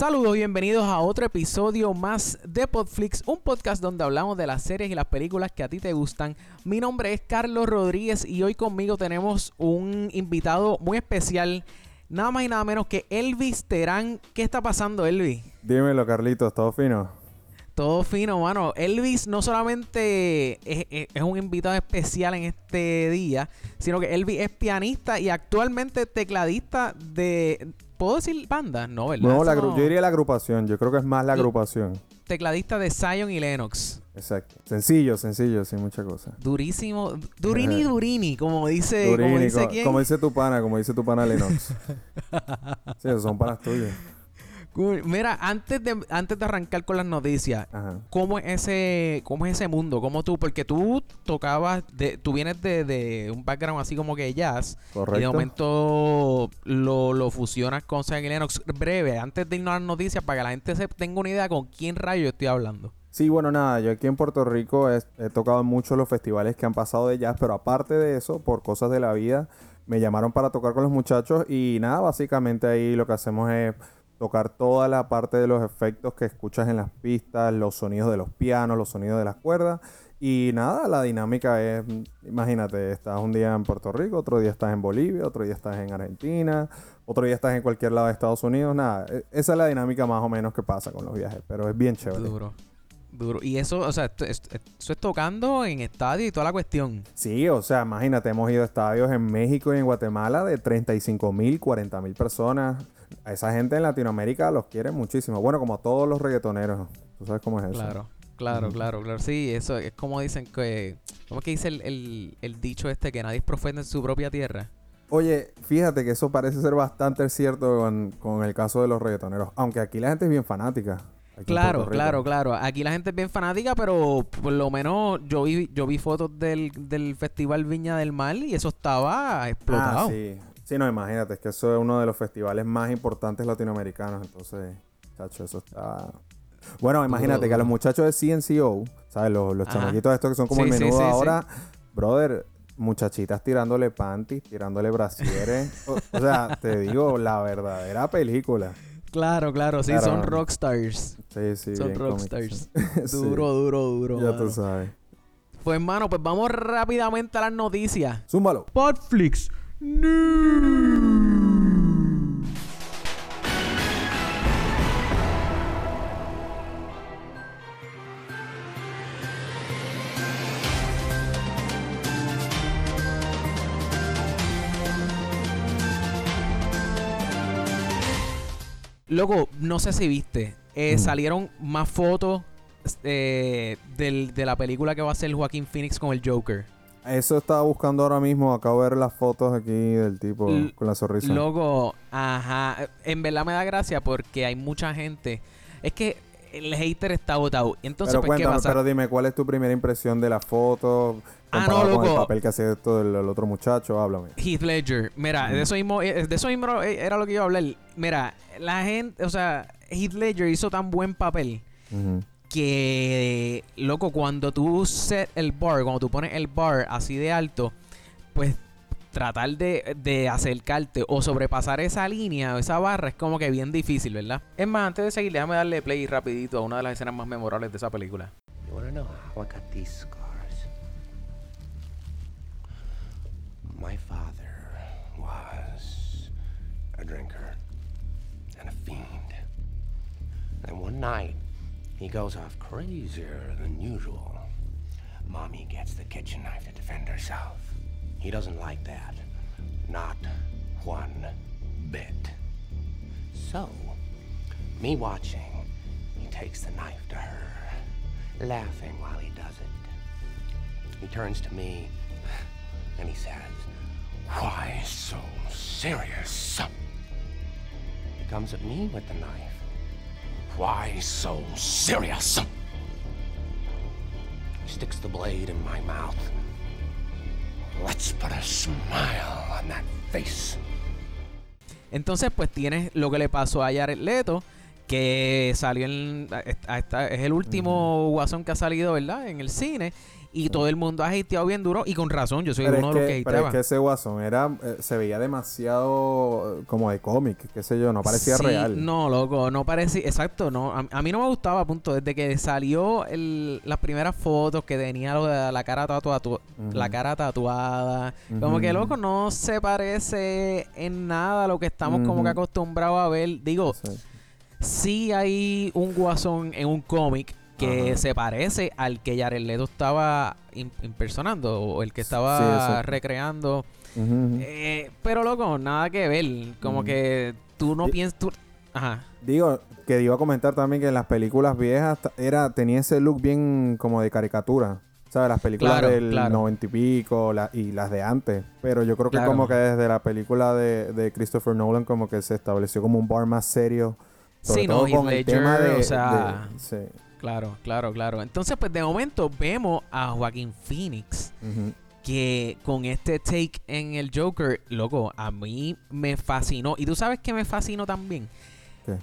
Saludos, bienvenidos a otro episodio más de Podflix, un podcast donde hablamos de las series y las películas que a ti te gustan. Mi nombre es Carlos Rodríguez y hoy conmigo tenemos un invitado muy especial, nada más y nada menos que Elvis Terán. ¿Qué está pasando, Elvis? Dímelo, Carlitos, ¿todo fino? Todo fino, mano. Elvis no solamente es, es- es un invitado especial en este día, sino que Elvis es pianista y actualmente tecladista de... ¿Puedo decir banda? No, ¿verdad? No, la yo diría la agrupación. Yo creo que es más la agrupación. Tecladista de Zion y Lennox. Exacto. Sencillo, sencillo, sin mucha cosa. Durísimo. Durini. Durini, como dice, como Durini, dice co- quién. como dice tu pana, como dice tu pana Lennox. sí, esos son panas tuyos. Mira, antes de, antes de arrancar con las noticias, Ajá. ¿cómo es ese, cómo es ese mundo? ¿Cómo tú? Porque tú tocabas, de, tú vienes de, de un background así como que jazz. Y de Correcto. momento lo, lo fusionas con y Lennox. Breve, antes de irnos a las noticias, para que la gente se tenga una idea con quién rayo estoy hablando. Sí, bueno, nada, yo aquí en Puerto Rico he, he tocado mucho los festivales que han pasado de jazz, pero aparte de eso, por cosas de la vida, me llamaron para tocar con los muchachos y nada, básicamente ahí lo que hacemos es tocar toda la parte de los efectos que escuchas en las pistas, los sonidos de los pianos, los sonidos de las cuerdas. Y nada, la dinámica es, imagínate, estás un día en Puerto Rico, otro día estás en Bolivia, otro día estás en Argentina, otro día estás en cualquier lado de Estados Unidos, nada, e- esa es la dinámica más o menos que pasa con los viajes, pero es bien chévere. Duro. Duro. Y eso, o sea, esto, es tocando en estadio y toda la cuestión. Sí, o sea, imagínate, hemos ido a estadios en México y en Guatemala de 35 mil, 40 mil personas. A esa gente en Latinoamérica los quiere muchísimo. Bueno, como todos los reggaetoneros. ¿Tú sabes cómo es eso? Claro, claro, claro, claro. Sí, eso es como dicen que. ¿Cómo es que dice el, el, el dicho este que nadie es profeta en su propia tierra? Oye, fíjate que eso parece ser bastante cierto con, con el caso de los reggaetoneros. Aunque aquí la gente es bien fanática. Claro, claro, claro. Aquí la gente es bien fanática, pero por lo menos yo vi, yo vi fotos del, del Festival Viña del Mar y eso estaba explotado. Ah, sí. Sí, no, imagínate, es que eso es uno de los festivales más importantes latinoamericanos. Entonces, chacho, eso está. Bueno, imagínate que a los muchachos de CNCO, ¿sabes? Los, los chamaquitos estos que son como Sí, el menudo sí, sí. ahora, brother, muchachitas tirándole panties, tirándole brasieres. o, o sea, te digo, la verdadera película. Claro, claro, sí, Claro. son rockstars. Sí, sí, son rockstars. Duro, duro, duro. Ya mano. tú sabes. Pues, hermano, pues vamos rápidamente a las noticias. Zúmbalo. Podflix. Loco, no sé si viste. eh, Mm. Salieron más fotos eh, del- de la película que va a hacer Joaquín Phoenix con el Joker. Eso estaba buscando ahora mismo. Acabo de ver las fotos aquí del tipo L- con la sonrisa. Loco, ajá. En verdad me da gracia porque hay mucha gente. Es que el hater está votado. Entonces, pero pues, ¿qué cuéntame, pasa? pero dime, ¿cuál es tu primera impresión de la foto? Ah, con el papel que hacía esto el, el otro muchacho, háblame. Heath Ledger. Mira, de eso mismo, eh, de eso mismo era lo que iba a hablar. Mira, la gente, o sea, Heath Ledger hizo tan buen papel Ujú. Que, loco, cuando tú set el bar, cuando tú pones el bar así de alto, pues tratar de, de acercarte o sobrepasar esa línea o esa barra es como que bien difícil, ¿verdad? Es más, antes de seguir, déjame darle play rapidito a una de las escenas más memorables de esa película. Drinker fiend. And one night, he goes off crazier than usual. Mommy gets the kitchen knife to defend herself. He doesn't like that. Not one bit. So, me watching, he takes the knife to her, laughing while he does it. He turns to me and he says, Why so serious? He comes at me with the knife. Why so serious? He sticks the blade in my mouth. Let's put a smile on that face. Entonces, pues tienes lo que le pasó a Jared Leto, que salió en... a- a esta- es el último Guasón que ha salido, ¿verdad? En el cine. Y todo el mundo ha hateado bien duro. Y con razón, yo soy Pero, uno de los que que, pero es que ese guasón era, eh, se veía demasiado eh, como de cómic, qué sé yo, no parecía Sí, real. No, loco, no parecía. Exacto, no. A, a mí no me gustaba, punto. Desde que salió el- las primeras fotos que tenía lo de la cara tatuada, la cara tatuada. Como que, loco, no se parece en nada a lo que estamos como que acostumbrados a ver. Digo, Sí. sí hay un guasón en un cómic que Ajá. se parece al que Jared Leto estaba im- impersonando o el que estaba Sí, recreando. Eh, pero loco, nada que ver. Como que tú no piensas... tú- Ajá. Digo, que iba a comentar también que en las películas viejas era, tenía ese look bien como de caricatura. ¿Sabes? Las películas Claro, del claro. noventa y pico la- y las de antes. Pero yo creo que Claro. como que desde la película de, de Christopher Nolan como que se estableció como un bar más serio. Sobre Sí, no, todo Heath con el Ledger, tema de... o sea, de- sí. Claro, claro, claro. Entonces, pues de momento vemos a Joaquín Phoenix que con este take en el Joker, loco, a mí me fascinó. Y tú sabes que me fascinó también. ¿Qué?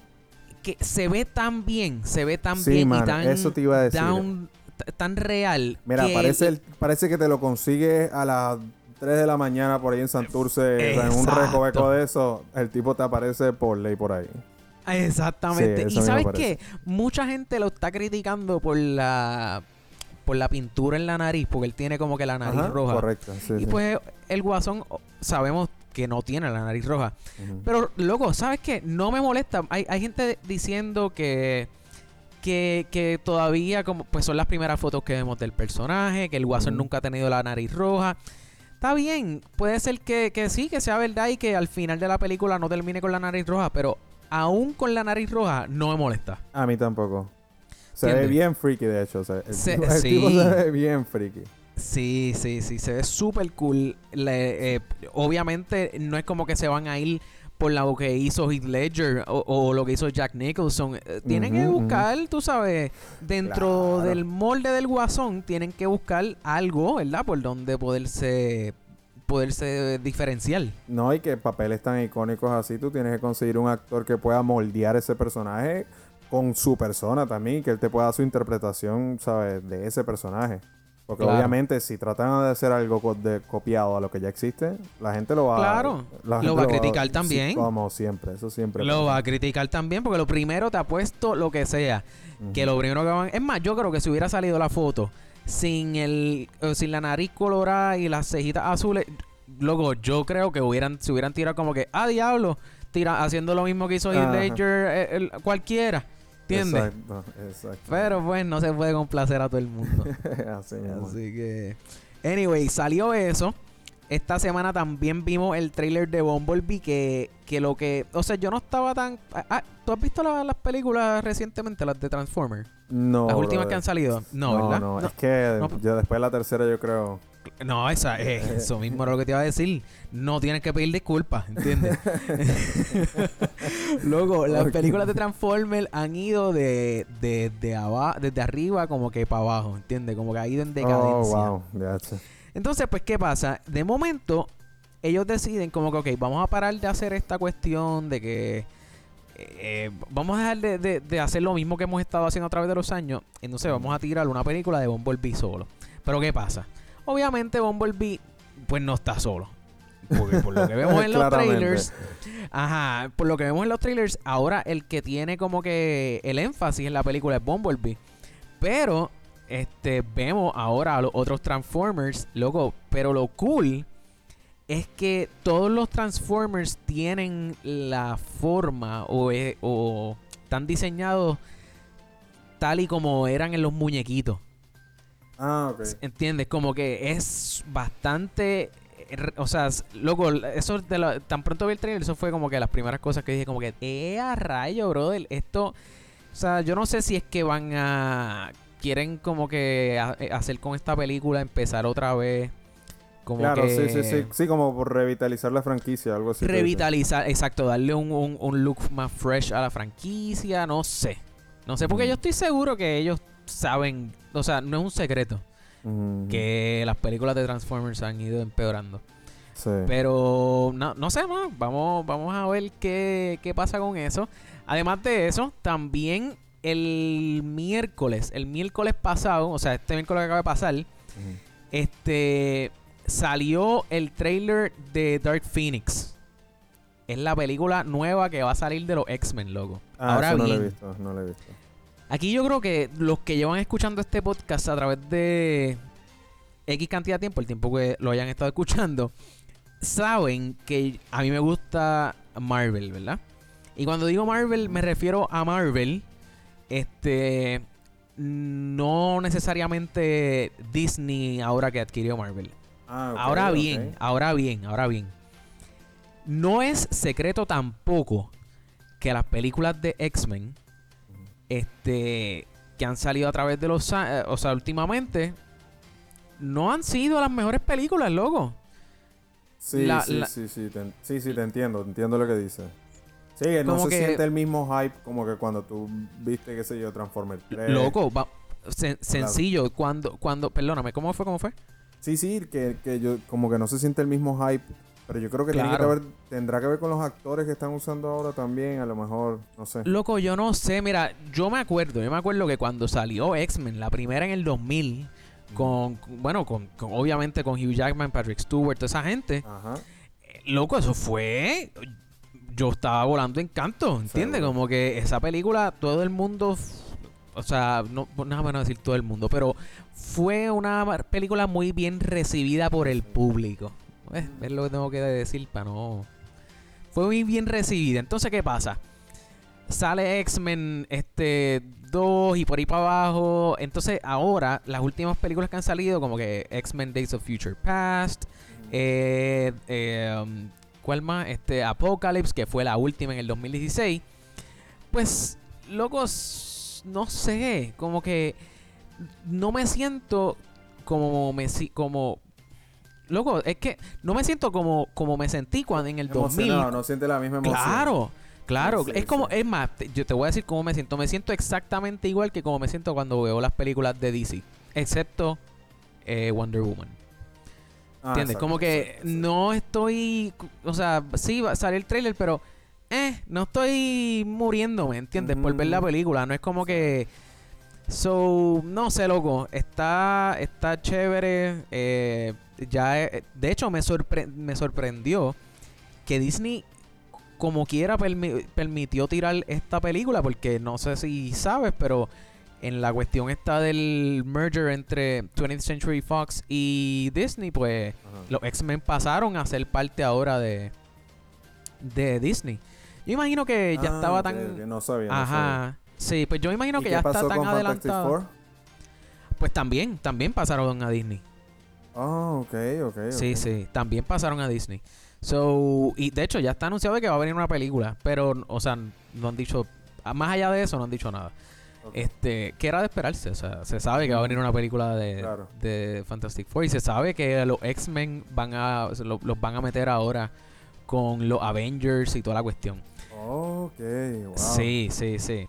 Que se ve tan bien, se ve tan Sí, bien mano, y tan, eso te iba a decir. down- tan real. Mira, que- parece, el- parece que te lo consigues a las 3 de la mañana por ahí en Santurce, en un recoveco de eso, el tipo te aparece por ley por ahí. Exactamente. Sí, y sabes qué? Mucha gente lo está criticando por la por la pintura en la nariz, porque él tiene como que la nariz Ajá, roja. Correcto, sí, Y sí. pues el guasón sabemos que no tiene la nariz roja. Pero, loco, ¿sabes qué? No me molesta. Hay, hay gente diciendo que, que, que todavía como pues son las primeras fotos que vemos del personaje, que el guasón nunca ha tenido la nariz roja. Está bien, puede ser que, que sí, que sea verdad y que al final de la película no termine con la nariz roja, pero aún con la nariz roja no me molesta. A mí tampoco. Se ve bien freaky, de hecho. o sea, el, Se- tipo, el tipo sí. se ve bien freaky. Sí, sí, sí, se ve súper cool. Le- eh, obviamente no es como que se van a ir por lo que hizo Heath Ledger o, o lo que hizo Jack Nicholson. Eh, tienen que buscar, tú sabes, dentro Claro. del molde del guasón, tienen que buscar algo, ¿verdad? Por donde poderse poderse diferenciar. No, y que papeles tan icónicos así, tú tienes que conseguir un actor que pueda moldear ese personaje con su persona también, que él te pueda dar su interpretación, ¿sabes? De ese personaje. Porque Claro. obviamente si tratan de hacer algo co- de, copiado a lo que ya existe, la gente lo va Claro, la lo va a criticar también. como siempre, eso siempre. Lo pasa. va a criticar también porque lo primero te ha puesto lo que sea. Que lo primero que van... Es más, yo creo que si hubiera salido la foto sin el sin la nariz colorada y las cejitas azules, luego yo creo que hubieran se hubieran tirado como que, ah, diablo, tira, haciendo lo mismo que hizo Heath. Ledger, eh, el- cualquiera, ¿entiendes? Exacto, exacto. Pero pues no se puede complacer a todo el mundo. Así que... Anyway, salió eso. Esta semana también vimos el trailer de Bumblebee que, que lo que... O sea, yo no estaba tan... ah, ah, ¿Tú has visto la- las películas recientemente, las de Transformers? No, las últimas brother. que han salido. No, no, ¿verdad? no, No, es que no. yo después de la tercera yo creo... no, esa, eh, eso mismo era lo que te iba a decir. No tienes que pedir disculpas, ¿entiendes? Luego, las películas de Transformers han ido de, de, de aba- desde arriba como que para abajo, ¿entiendes? Como que ha ido en decadencia. Oh, wow. sé. Entonces, pues, ¿qué pasa? De momento, ellos deciden como que, ok, vamos a parar de hacer esta cuestión de que eh, vamos a dejar de, de- de hacer lo mismo que hemos estado haciendo a través de los años. Entonces, vamos a tirar una película de Bumblebee solo. Pero, ¿qué pasa? Obviamente, Bumblebee, pues, no está solo. Porque por lo que vemos en los trailers, ajá, por lo que vemos en los trailers, ahora el que tiene como que el énfasis en la película es Bumblebee. Pero este vemos ahora a los otros Transformers, loco, pero lo cool es que todos los Transformers tienen la forma o, e- o están diseñados tal y como eran en los muñequitos. Ah, ok. ¿Entiendes? Como que es bastante. O sea, loco, eso de la- tan pronto vi el trailer, eso fue como que las primeras cosas que dije, como que, ¡eh, a rayo, brother! Esto. O sea, yo no sé si es que van a. Quieren como que eh, hacer con esta película, empezar otra vez. Como claro, que sí, sí, sí. Sí, como por revitalizar la franquicia, algo así. revitalizar, exacto, darle un, un- un look más fresh a la franquicia, no sé. No sé, porque yo estoy seguro que ellos saben, o sea, no es un secreto que las películas de Transformers han ido empeorando. Sí. Pero no, no sé, no, vamos, vamos a ver qué, qué pasa con eso. Además de eso, también el miércoles, el miércoles pasado, o sea, este miércoles que acaba de pasar, este salió el trailer de Dark Phoenix. Es la película nueva que va a salir de los X-Men, loco. Ah, Ahora eso no lo he visto, no lo he visto. aquí yo creo que los que llevan escuchando este podcast a través de X cantidad de tiempo, el tiempo que lo hayan estado escuchando, saben que a mí me gusta Marvel, ¿verdad? Y cuando digo Marvel me refiero a Marvel, este, no necesariamente Disney ahora que adquirió Marvel. Ah, ahora bien, ahora bien, ahora bien. No es secreto tampoco que las películas de X-Men, este, que han salido a través de los, eh, o sea, últimamente, no han sido las mejores películas, loco. Sí, La- sí, la- sí, sí, te, sí, sí, te entiendo, entiendo lo que dices. Sí, que no Como se que- siente el mismo hype como que cuando tú viste, qué sé yo, Transformer 3. Loco, va- sen- sencillo, cuando, cuando, perdóname, ¿cómo fue? ¿Cómo fue? Sí, sí, que, que yo como que no se siente el mismo hype, pero yo creo que tiene que Claro. ver, tendrá que ver con los actores que están usando ahora también, a lo mejor, no sé. Loco, yo no sé, mira, yo me acuerdo, yo me acuerdo que cuando salió X-Men, la primera en el 2000, con, con- bueno, con, con- obviamente con Hugh Jackman, Patrick Stewart, toda esa gente, Ajá. eh, loco, eso fue, yo estaba volando en canto, ¿entiendes? Seguro. Como que esa película, todo el mundo, o sea, no, pues nada menos decir todo el mundo, pero fue una película muy bien recibida por el público. Es, es lo que tengo que decir para no... Fue muy bien recibida. Entonces, ¿qué pasa? Sale X-Men este 2 y por ahí para abajo. Entonces, ahora, las últimas películas que han salido, como que X-Men Days of Future Past, eh, eh, um, ¿cuál más? Este Apocalypse, que fue la última en el 2016. Pues, locos, no sé, como que no me siento como me si- como loco, es que no me siento como como me sentí cuando en el 2000. Emocionado, no siente la misma emoción. Claro, claro. Sí, es como, sí. es más, te- yo te voy a decir cómo me siento. Me siento exactamente igual que como me siento cuando veo las películas de DC. Excepto eh, Wonder Woman. Ah, ¿Entiendes? como que exacto, exacto. no estoy. O sea, sí, va a salir el trailer, pero. Eh, no estoy muriéndome, ¿entiendes? Por ver la Ujú. película. No es como que. So, no sé, loco. Está, está chévere. eh, ya, eh, de hecho, me, sorpre- me sorprendió que Disney, como quiera, permi- permitió tirar esta película. Porque no sé si sabes, pero en la cuestión esta del merger entre 20th Century Fox y Disney, pues Ajá. los X-Men pasaron a ser parte ahora de, de Disney. Yo imagino que ya Ah, estaba tan... No sabía, no sabía. Ajá. Sí, pues yo imagino ¿Y que qué ya está tan con adelantado. Four? Pues también, también pasaron a Disney. Ah, ok, ok. Sí, sí, también pasaron a Disney. So, y de hecho ya está anunciado que va a venir una película, pero, o sea, no han dicho, más allá de eso, no han dicho nada. Este, que era de esperarse, o sea, se sabe que va a venir una película de, Claro. de Fantastic Four y se sabe que los X-Men van a, los van a meter ahora con los Avengers y toda la cuestión. Ok, wow. Sí, sí, sí.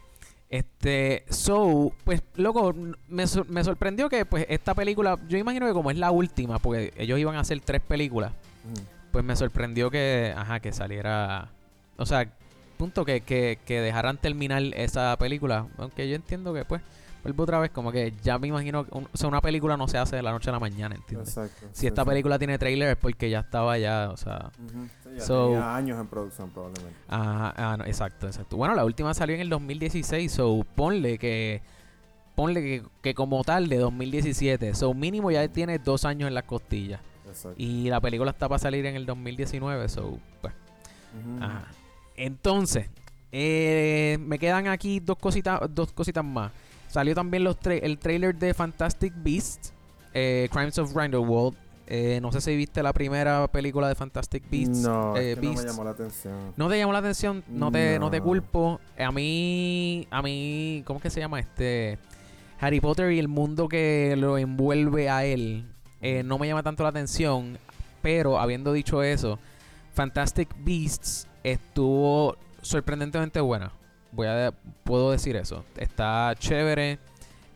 Este, so, pues, loco, me, me sorprendió que, pues, esta película, yo imagino que como es la última, porque ellos iban a hacer tres películas, pues me sorprendió que, ajá, que saliera, o sea, punto que, que, que dejaran terminar esa película, aunque yo entiendo que, pues, vuelvo otra vez, como que ya me imagino, que un- o sea, una película no se hace de la noche a la mañana, ¿entiendes? Exacto. Si sí, esta sí. película tiene trailer es porque ya estaba ya, o sea, Ujú. Sí, ya So- tenía años en producción probablemente. Ajá, ah, no, exacto, exacto. Bueno, la última salió en el 2016, so ponle que ponle que, que como tal de 2017, so mínimo ya tiene dos años en las costillas Exacto. y la película está para salir en el 2019, so pues, ajá. Entonces, eh, me quedan aquí dos cositas, dos cositas más. Salió también los tra- el trailer de Fantastic Beasts, eh, Crimes of Grindelwald. Eh, no sé si viste la primera película de Fantastic Beasts. No, es que no me llamó la atención. ¿No te llamó la atención? No te, no. te culpo. A mí, a mí, ¿cómo es que se llama este? Harry Potter y el mundo que lo envuelve a él no me llama tanto la atención. Pero habiendo dicho eso, Fantastic Beasts estuvo sorprendentemente buena. Voy a, puedo decir eso. Está chévere.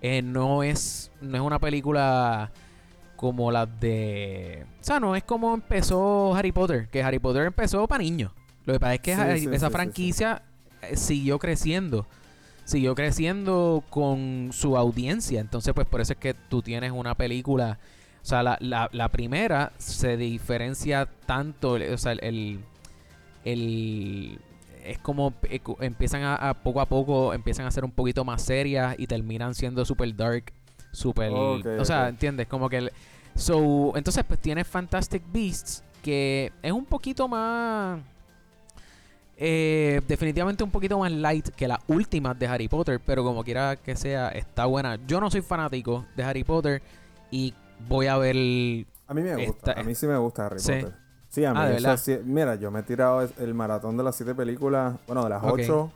Eh, no es, no es una película como las de... O sea, no es como empezó Harry Potter. Que Harry Potter empezó para niños. Lo que pasa es que Sí, Harry- sí, esa sí, franquicia eh, siguió creciendo. Siguió creciendo con su audiencia. Entonces, pues por eso es que tú tienes una película. O sea, la, la, la primera se diferencia tanto. O sea, el. El es como eh, empiezan a, a poco a poco empiezan a ser un poquito más serias y terminan siendo super dark super o sea entiendes como que el- so entonces pues tienes Fantastic Beasts que es un poquito más eh, definitivamente un poquito más light que las últimas de Harry Potter pero como quiera que sea está buena yo no soy fanático de Harry Potter y voy a ver A mí me gusta. Esta- a mí sí me gusta Harry Sí. Potter. Sí, a mí. Ah, mira, yo me he tirado el maratón de las siete películas. Bueno, de las ocho.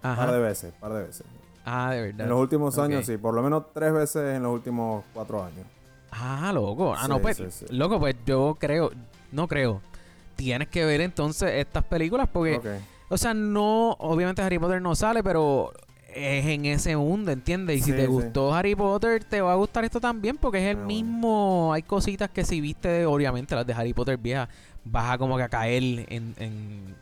Ajá. Par de veces, par de veces. ah de verdad En los últimos años, sí. Por lo menos tres veces en los últimos cuatro años. Ah, loco. Ah, no, pues, sí, loco, pues yo creo, no creo. Tienes que ver entonces estas películas porque, Ok. o sea, no, obviamente Harry Potter no sale, pero es en ese mundo, ¿entiendes? Y si Sí, te sí. gustó Harry Potter, te va a gustar esto también porque es el Ah, bueno. mismo, hay cositas que si viste, obviamente las de Harry Potter viejas, vas a como que a caer en, en,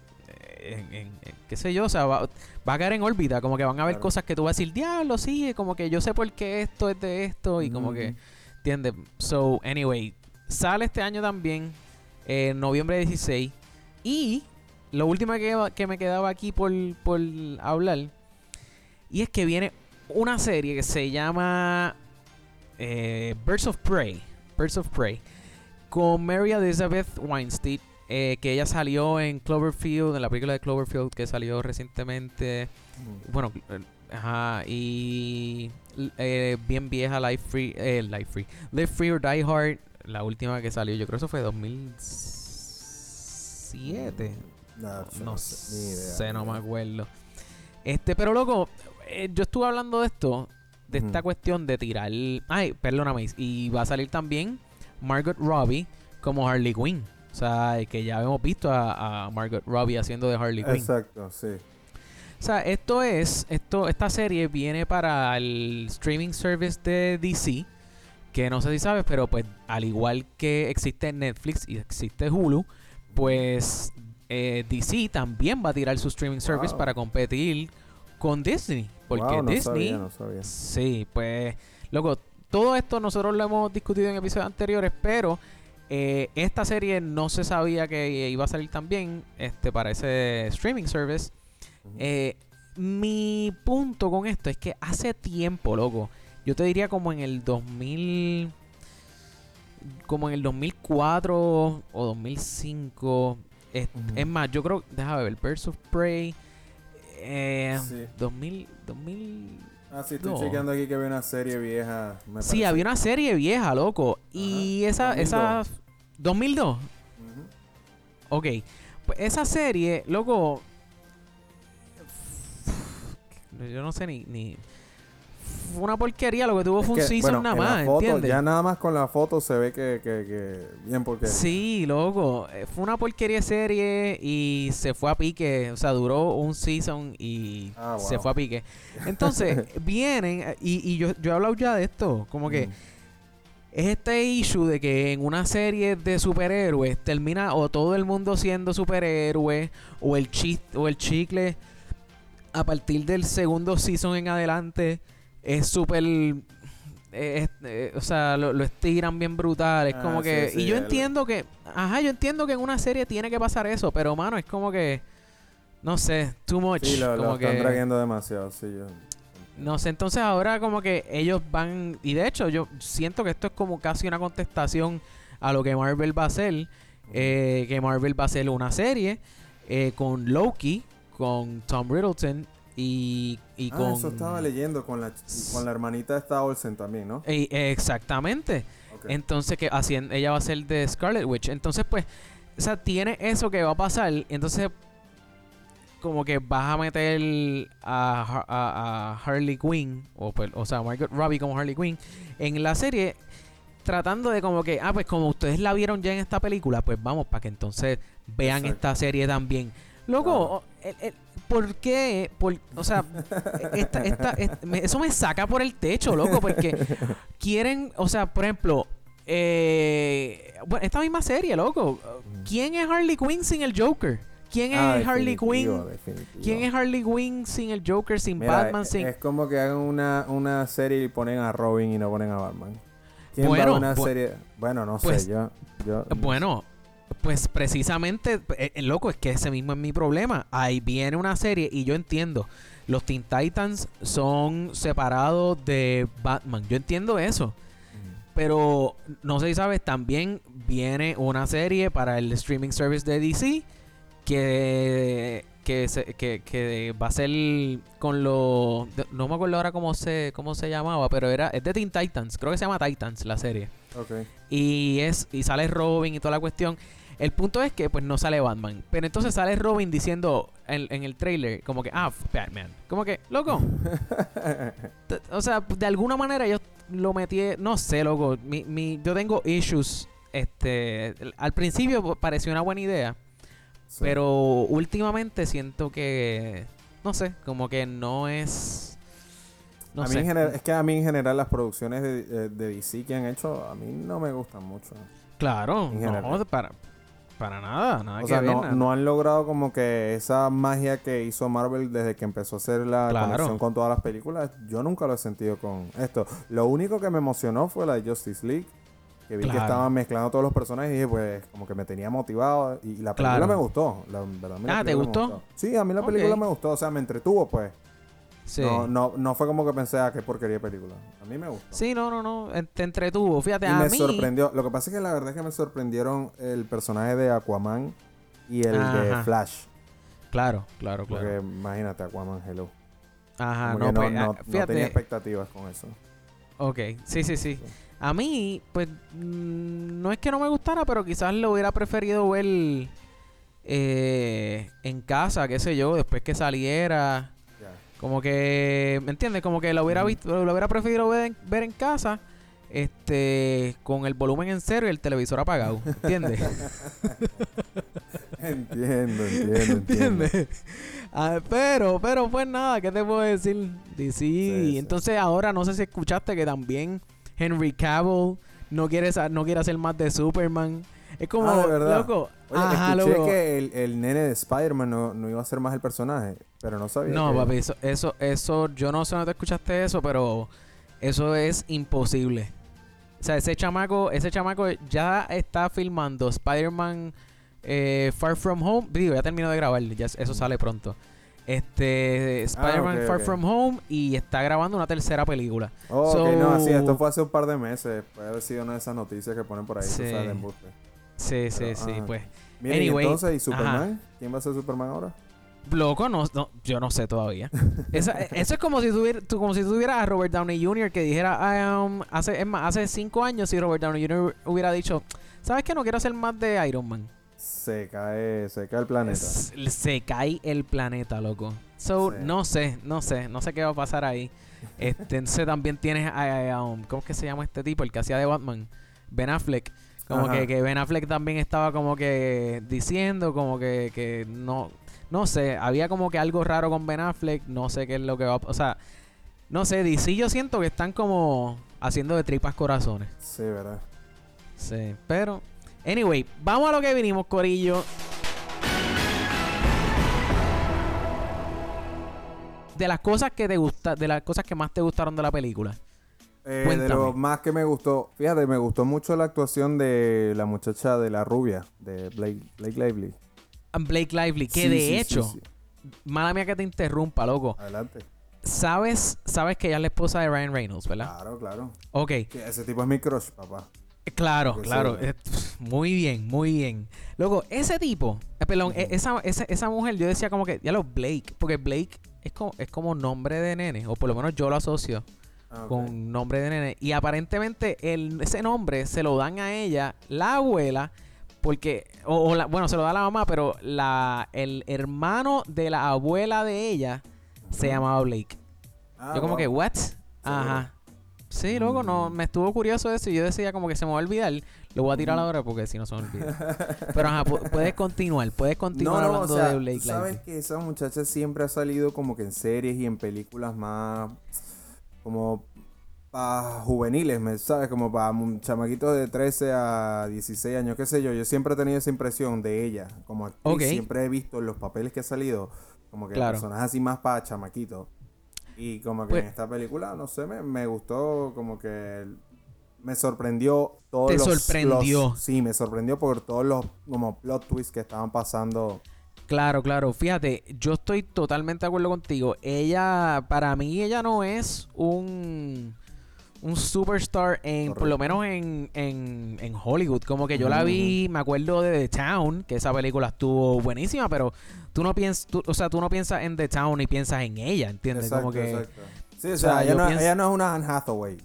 en- qué sé yo, o sea, va, va a caer en órbita, como que van a haber Claro. cosas que tú vas a decir, diablo, sí, como que yo sé por qué esto es de esto y como que... ¿Entiendes? So, anyway, sale este año también, en noviembre 16. Y lo último que, que me quedaba aquí por, por hablar, y es que viene una serie que se llama eh, Birds of Prey. Birds of Prey. Con Mary Elizabeth Weinstein, eh, que ella salió en Cloverfield, en la película de Cloverfield que salió recientemente. Mm. Bueno, eh, ajá, y eh, bien vieja Life Free, eh, Life Free, Live Free or Die Hard, la última que salió, yo creo que eso fue 2007. Nah, yo No sé, ni idea, sé, no me acuerdo. Este, pero loco, eh, yo estuve hablando de esto, de esta cuestión de tirar. Ay, perdóname, y va a salir también Margot Robbie como Harley Quinn. O sea, que ya hemos visto a, a Margot Robbie haciendo de Harley Quinn. Exacto, sí. O sea, esto es, esto, esta serie viene para el streaming service de DC, que no sé si sabes, pero pues al igual que existe Netflix y existe Hulu, pues eh, DC también va a tirar su streaming service Wow. para competir con Disney, porque Wow, no Disney, sabía, no sabía. sí, pues, loco, todo esto nosotros lo hemos discutido en episodios anteriores, pero eh, esta serie no se sabía que iba a salir también, este, para ese streaming service. Eh, mi punto con esto es que hace tiempo, loco, yo te diría como en el 2000, como en el 2004 o 2005. Es, Ujú. es más, yo creo, déjame ver, Birds of Prey. Eh, Sí. 2000, 2000. Ah, sí, estoy no. chequeando aquí que había una serie vieja. me Sí, parece. había una serie vieja, loco. Y esa, 2002. esa. 2002. Ujú. Ok. Pues esa serie, loco. Yo no sé ni. ni fue una porquería lo que tuvo Es fue un que, season bueno, nada en la más, foto, ¿entiendes? Ya nada más con la foto se ve que, que, que bien porque Sí, loco. Eh, Fue una porquería serie y se fue a pique. O sea, duró un season y Ah, se fue a pique. Entonces, vienen, y, y yo, yo he hablado ya de esto, como que Mm. es este issue de que en una serie de superhéroes termina o todo el mundo siendo superhéroe o el o el chicle a partir del segundo season en adelante es súper eh, es- eh, o sea lo, lo estiran bien brutal es Ah, como que sí, y yo entiendo que ajá yo entiendo que en una serie tiene que pasar eso pero mano es como que no sé too much Sí, lo, lo como están que dragueando demasiado, sí. Yo, no sé, entonces ahora como que ellos van... Y de hecho yo siento que esto es como casi una contestación a lo que Marvel va a hacer. eh, que Marvel va a hacer una serie eh, con Loki, con Tom Riddleton y, y ah, con... eso estaba leyendo con la, con la hermanita esta Olsen también, ¿no? Exactamente. Entonces que así ella va a ser de Scarlet Witch. Entonces pues, o sea, tiene eso que va a pasar. Entonces como que vas a meter a, Har- a- a Harley Quinn, o, pues, o sea, Margot Robbie como Harley Quinn, en la serie, tratando de como que, ah, pues como ustedes la vieron ya en esta película, pues vamos, para que entonces vean Exacto. esta serie también. Loco, el- el- ¿por qué? Por- o sea, esta, esta, est- me- eso me saca por el techo, loco, porque quieren, o sea, por ejemplo, eh, bueno, esta misma serie, loco, ¿quién es Harley Quinn sin el Joker? ¿quién es Ah, Harley Quinn? ¿Quién es Harley Quinn sin el Joker, sin Mira, Batman, es, sin... es como que hagan una, una serie y ponen a Robin y no ponen a Batman. ¿Quién va Bueno, a una serie? Bueno, no pues, sé, yo... yo Bueno, pues precisamente, eh, eh, loco, es que ese mismo es mi problema. Ahí viene una serie y yo entiendo, los Teen Titans son separados de Batman. Yo entiendo eso. Pero no sé si sabes, también viene una serie para el streaming service de DC que, que, se- que, que va a ser con los... No me acuerdo ahora cómo se, cómo se llamaba, pero era es de Teen Titans. Creo que se llama Titans la serie. Ok. Y es y sale Robin y toda la cuestión. El punto es que pues no sale Batman. Pero entonces sale Robin diciendo en, en el trailer como que, ah, Batman. Como que, loco. O sea, de alguna manera yo lo metí, no sé, loco. Mi, mi, yo tengo issues. Este, al principio pareció una buena idea. Sí. Pero últimamente siento que, no sé, como que no es... No a mí sé. en general- es que a mí en general las producciones de, eh, de DC que han hecho, a mí no me gustan mucho. Claro, en no, general. para, para nada, nada O que sea, ver, no, nada. no han logrado como que esa magia que hizo Marvel desde que empezó a hacer la Claro. conexión con todas las películas. Yo nunca lo he sentido con esto. Lo único que me emocionó fue la de Justice League. Que vi que estaban mezclando todos los personajes y dije, pues, como que me tenía motivado. Y la película Claro. me gustó. La, verdad, Ah, ¿te gustó? Sí, a mí la película me gustó. O sea, me entretuvo, pues. Sí. No, no, no fue como que pensé, ah, qué porquería de película. A mí me gustó. Sí, no, no, no. en- Te entretuvo. Fíjate, Y a me mí. sorprendió. Lo que pasa es que la verdad es que me sorprendieron el personaje de Aquaman y el de. Flash. Claro, claro, Porque claro. imagínate, Aquaman, hello. Ajá, Como no, no, pues, no- ah, no tenía expectativas con eso. ok, sí, sí, sí. A mí, pues, mm, no es que no me gustara, pero quizás lo hubiera preferido ver eh, en casa, qué sé yo, después que saliera. Como que, ¿me entiendes? Como que lo hubiera visto, lo hubiera preferido ver en, ver en casa, este, con el volumen en cero y el televisor apagado, ¿entiendes? Entiendo, entiendo, entiendo. ¿Entiendes? Ah, pero, pero pues nada, ¿qué te puedo decir? DC. sí. Entonces ahora no sé si escuchaste que también Henry Cavill no quiere, no quiere hacer más de Superman. Es como, Ah, verdad. loco. Oye, ajá, escuché loco. que el, el nene de Spider-Man no, no iba a ser más el personaje, pero no sabía. No, que- papi, eso, eso, eso, yo no sé dónde te escuchaste eso, pero eso es imposible. O sea, ese chamaco, ese chamaco ya está filmando Spider-Man eh, Far From Home. Digo, ya terminó de grabar, ya eso sale pronto. Este, Spider-Man Ah, Far. From Home y está grabando una tercera película. Oh, So- ok, no, así, esto fue hace un par de meses. Puede haber sido una de esas noticias que ponen por ahí, Sí. sabes, de embuste. Sí, sí, Pero, sí, ajá. pues. Miren, Anyway, entonces, ¿y Superman? ¿Quién va a ser Superman ahora? Loco, no, no, yo no sé todavía. Esa- eso es como si tuviera, tú- como si tuvieras a Robert Downey Jr. que dijera, "Ah, um, hace, es más, hace cinco años si Robert Downey Jr. hubiera dicho, ¿sabes qué? No quiero hacer más de Iron Man. Se cae, se cae el planeta. Se cae el planeta, loco. So, Sí. no sé, no sé, no sé qué va a pasar ahí. Este, entonces también tienes a, a, um, ¿cómo es que se llama este tipo? El que hacía de Batman, Ben Affleck. Como que, que Ben Affleck también estaba como que diciendo como que, que no, no sé, había como que algo raro con Ben Affleck, no sé qué es lo que va a, o sea, no sé, DC yo siento que están como haciendo de tripas corazones. Sí, ¿verdad? Sí, pero anyway, vamos a lo que vinimos, Corillo. De las cosas que te gusta, de las cosas que más te gustaron de la película. Eh, de lo más que me gustó, fíjate, me gustó mucho la actuación de la muchacha de la rubia, de Blake, Blake Lively. Blake Lively, que Sí, de sí, hecho, sí. mala mía que te interrumpa, loco. Adelante. Sabes, sabes que ella es la esposa de Ryan Reynolds, ¿verdad? Claro, claro. Ok, Que ese tipo es mi crush, papá. claro, Porque claro. sí. eh, muy bien, muy bien. Loco, ese tipo, eh, perdón, eh, esa, esa, esa mujer, yo decía como que, ya lo Blake, porque Blake es como, es como nombre de nene, o por lo menos yo lo asocio. Ah, con nombre de nene. Y aparentemente el, ese nombre se lo dan a ella, la abuela, porque, o, o la- bueno, se lo da a la mamá, pero la, el hermano de la abuela de ella se llamaba Blake. Ah, yo como wow. que, ¿what? Ajá. Sí, luego no, Mm. me estuvo curioso eso y yo decía como que se me va a olvidar. Lo voy a tirar ahora porque si no se me olvida. Pero ajá, pu- puedes continuar, puedes continuar no, no, hablando o sea, de Blake tú sabes Lively. que esa muchacha siempre ha salido como que en series y en películas más como para juveniles, ¿me ¿sabes? Como para chamaquitos de 13 a 16 años, qué sé yo. Yo siempre he tenido esa impresión de ella. Como actriz, Ok. siempre he visto en los papeles que ha salido, como que Claro. así más para chamaquitos. Y como que Pues- en esta película, no sé, me, me gustó, como que me sorprendió todos Te los... sorprendió. los- sí, me sorprendió por todos los como plot twists que estaban pasando. Claro, claro. Fíjate, yo estoy totalmente de acuerdo contigo. Ella, para mí, ella no es un, un superstar en, por lo menos en, en, en Hollywood. Como que yo la vi, me acuerdo de The Town, que esa película estuvo buenísima, pero tú no piensas, o sea, tú no piensas en The Town y piensas en ella, ¿entiendes? Exacto, como que exacto. Sí, o o sea, ella, no, pienso- ella no es una Anne Hathaway.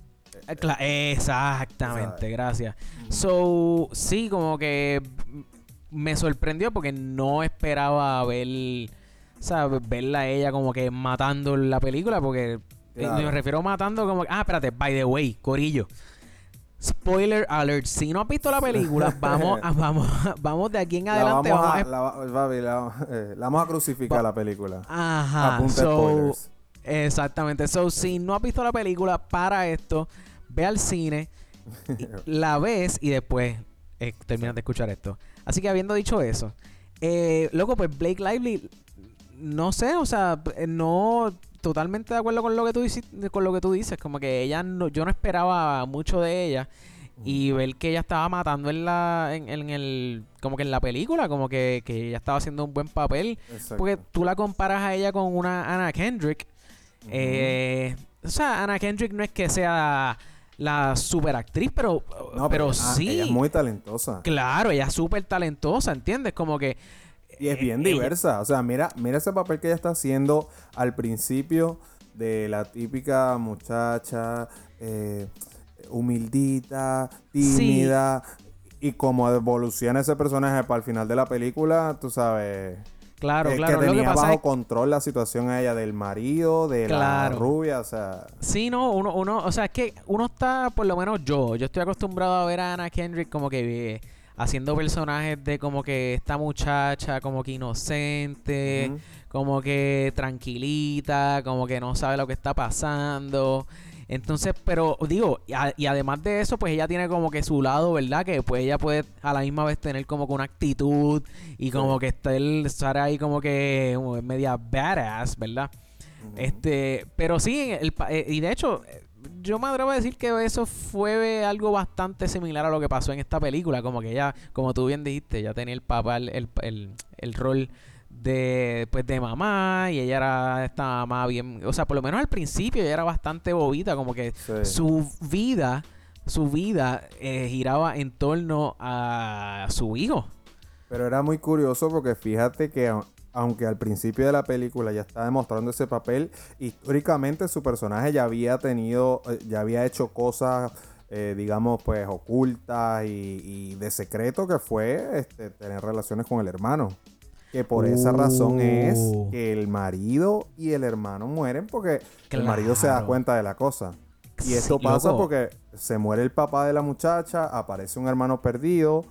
Eh, Exactamente, gracias. So, sí, como que me sorprendió porque no esperaba ver, ¿sabes? Verla a ella como que matando la película, porque eh, Claro. me refiero a matando como que, ah, espérate, by the way, Corillo. Spoiler alert, si no has visto la película, vamos, a- vamos, vamos de aquí en La adelante. vamos, vamos a, a- la, la- eh, la vamos a crucificar Va- la película. Ajá, Apunta so, spoilers. Exactamente. So, si no has visto la película, para esto, ve al cine, la ves y después eh, terminas de escuchar esto. Así que habiendo dicho eso, eh, loco, pues Blake Lively, no sé, o sea, eh, no totalmente de acuerdo con lo que tú dices, con lo que tú dices, como que ella no, yo no esperaba mucho de ella y ver que ella estaba matando en la, en, en el, como que en la película, como que, que ella estaba haciendo un buen papel. Exacto. Porque tú la comparas a ella con una Anna Kendrick. eh, o sea, Anna Kendrick no es que sea la super actriz, pero, No, pero sí. Ella es muy talentosa. Claro, ella es súper talentosa, ¿entiendes? Como que. Y es bien eh, ella- diversa. O sea, mira, mira ese papel que ella está haciendo al principio de la típica muchacha eh, humildita, tímida. Y como evoluciona ese personaje para el final de la película, tú sabes. Claro, eh, claro. Que que tenía pasa bajo es control la situación a ella del marido, de Claro. la rubia, o sea. Sí, no, uno, uno, o sea, es que uno está, por lo menos yo, yo estoy acostumbrado a ver a Anna Kendrick como que eh, haciendo personajes de como que esta muchacha como que inocente, como que tranquilita, como que no sabe lo que está pasando. Entonces, pero digo, y, a- y además de eso, pues ella tiene como que su lado, ¿verdad? Que pues ella puede a la misma vez tener como que una actitud y como que estar, estar ahí como que media badass, ¿verdad? Este, pero sí, el, eh, y de hecho, yo me atrevo a decir que eso fue algo bastante similar a lo que pasó en esta película. Como que ella, como tú bien dijiste, ya tenía el papá, el, el, el- el rol de, pues, de mamá y ella era esta mamá bien, o sea, por lo menos al principio ella era bastante bobita, como que Sí. su vida, su vida eh, giraba en torno a su hijo. Pero era muy curioso porque fíjate que au- aunque al principio de la película ya estaba demostrando ese papel, históricamente su personaje ya había tenido, eh, ya había hecho cosas, eh, digamos, pues ocultas y, y de secreto que fue este, tener relaciones con el hermano. Que por esa razón es Oh. que el marido y el hermano mueren porque el marido se da cuenta de la cosa. Y esto Sí, pasa loco. porque se muere el papá de la muchacha, aparece un hermano perdido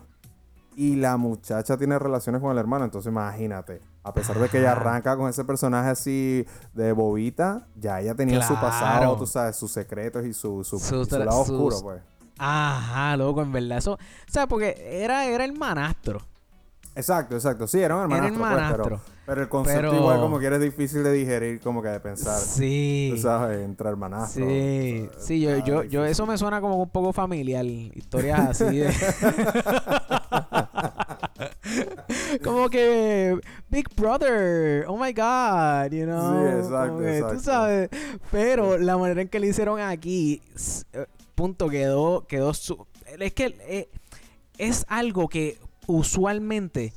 y la muchacha tiene relaciones con el hermano. Entonces imagínate, a pesar de que ella arranca con ese personaje así de bobita, ya ella tenía su pasado, tú sabes, sus secretos y su, su, Sus y su lado sus- oscuro, pues. Ajá, loco, en verdad. Eso, o sea, porque era, era el manastro. Exacto, exacto. Sí, era un Era hermanastro, pues, pero, pero el concepto Pero- igual como que era difícil de digerir, como que de pensar. Sí. Tú sabes, entre hermanastros. Sí, o sea, sí, yo, yo, yo eso me suena como un poco familiar, historias así de... como que Big Brother, oh my God, you know. Sí, exacto, que, exacto. Tú sabes, pero la manera en que lo hicieron aquí, eh, punto quedó, quedó su... Es que eh, es algo que usualmente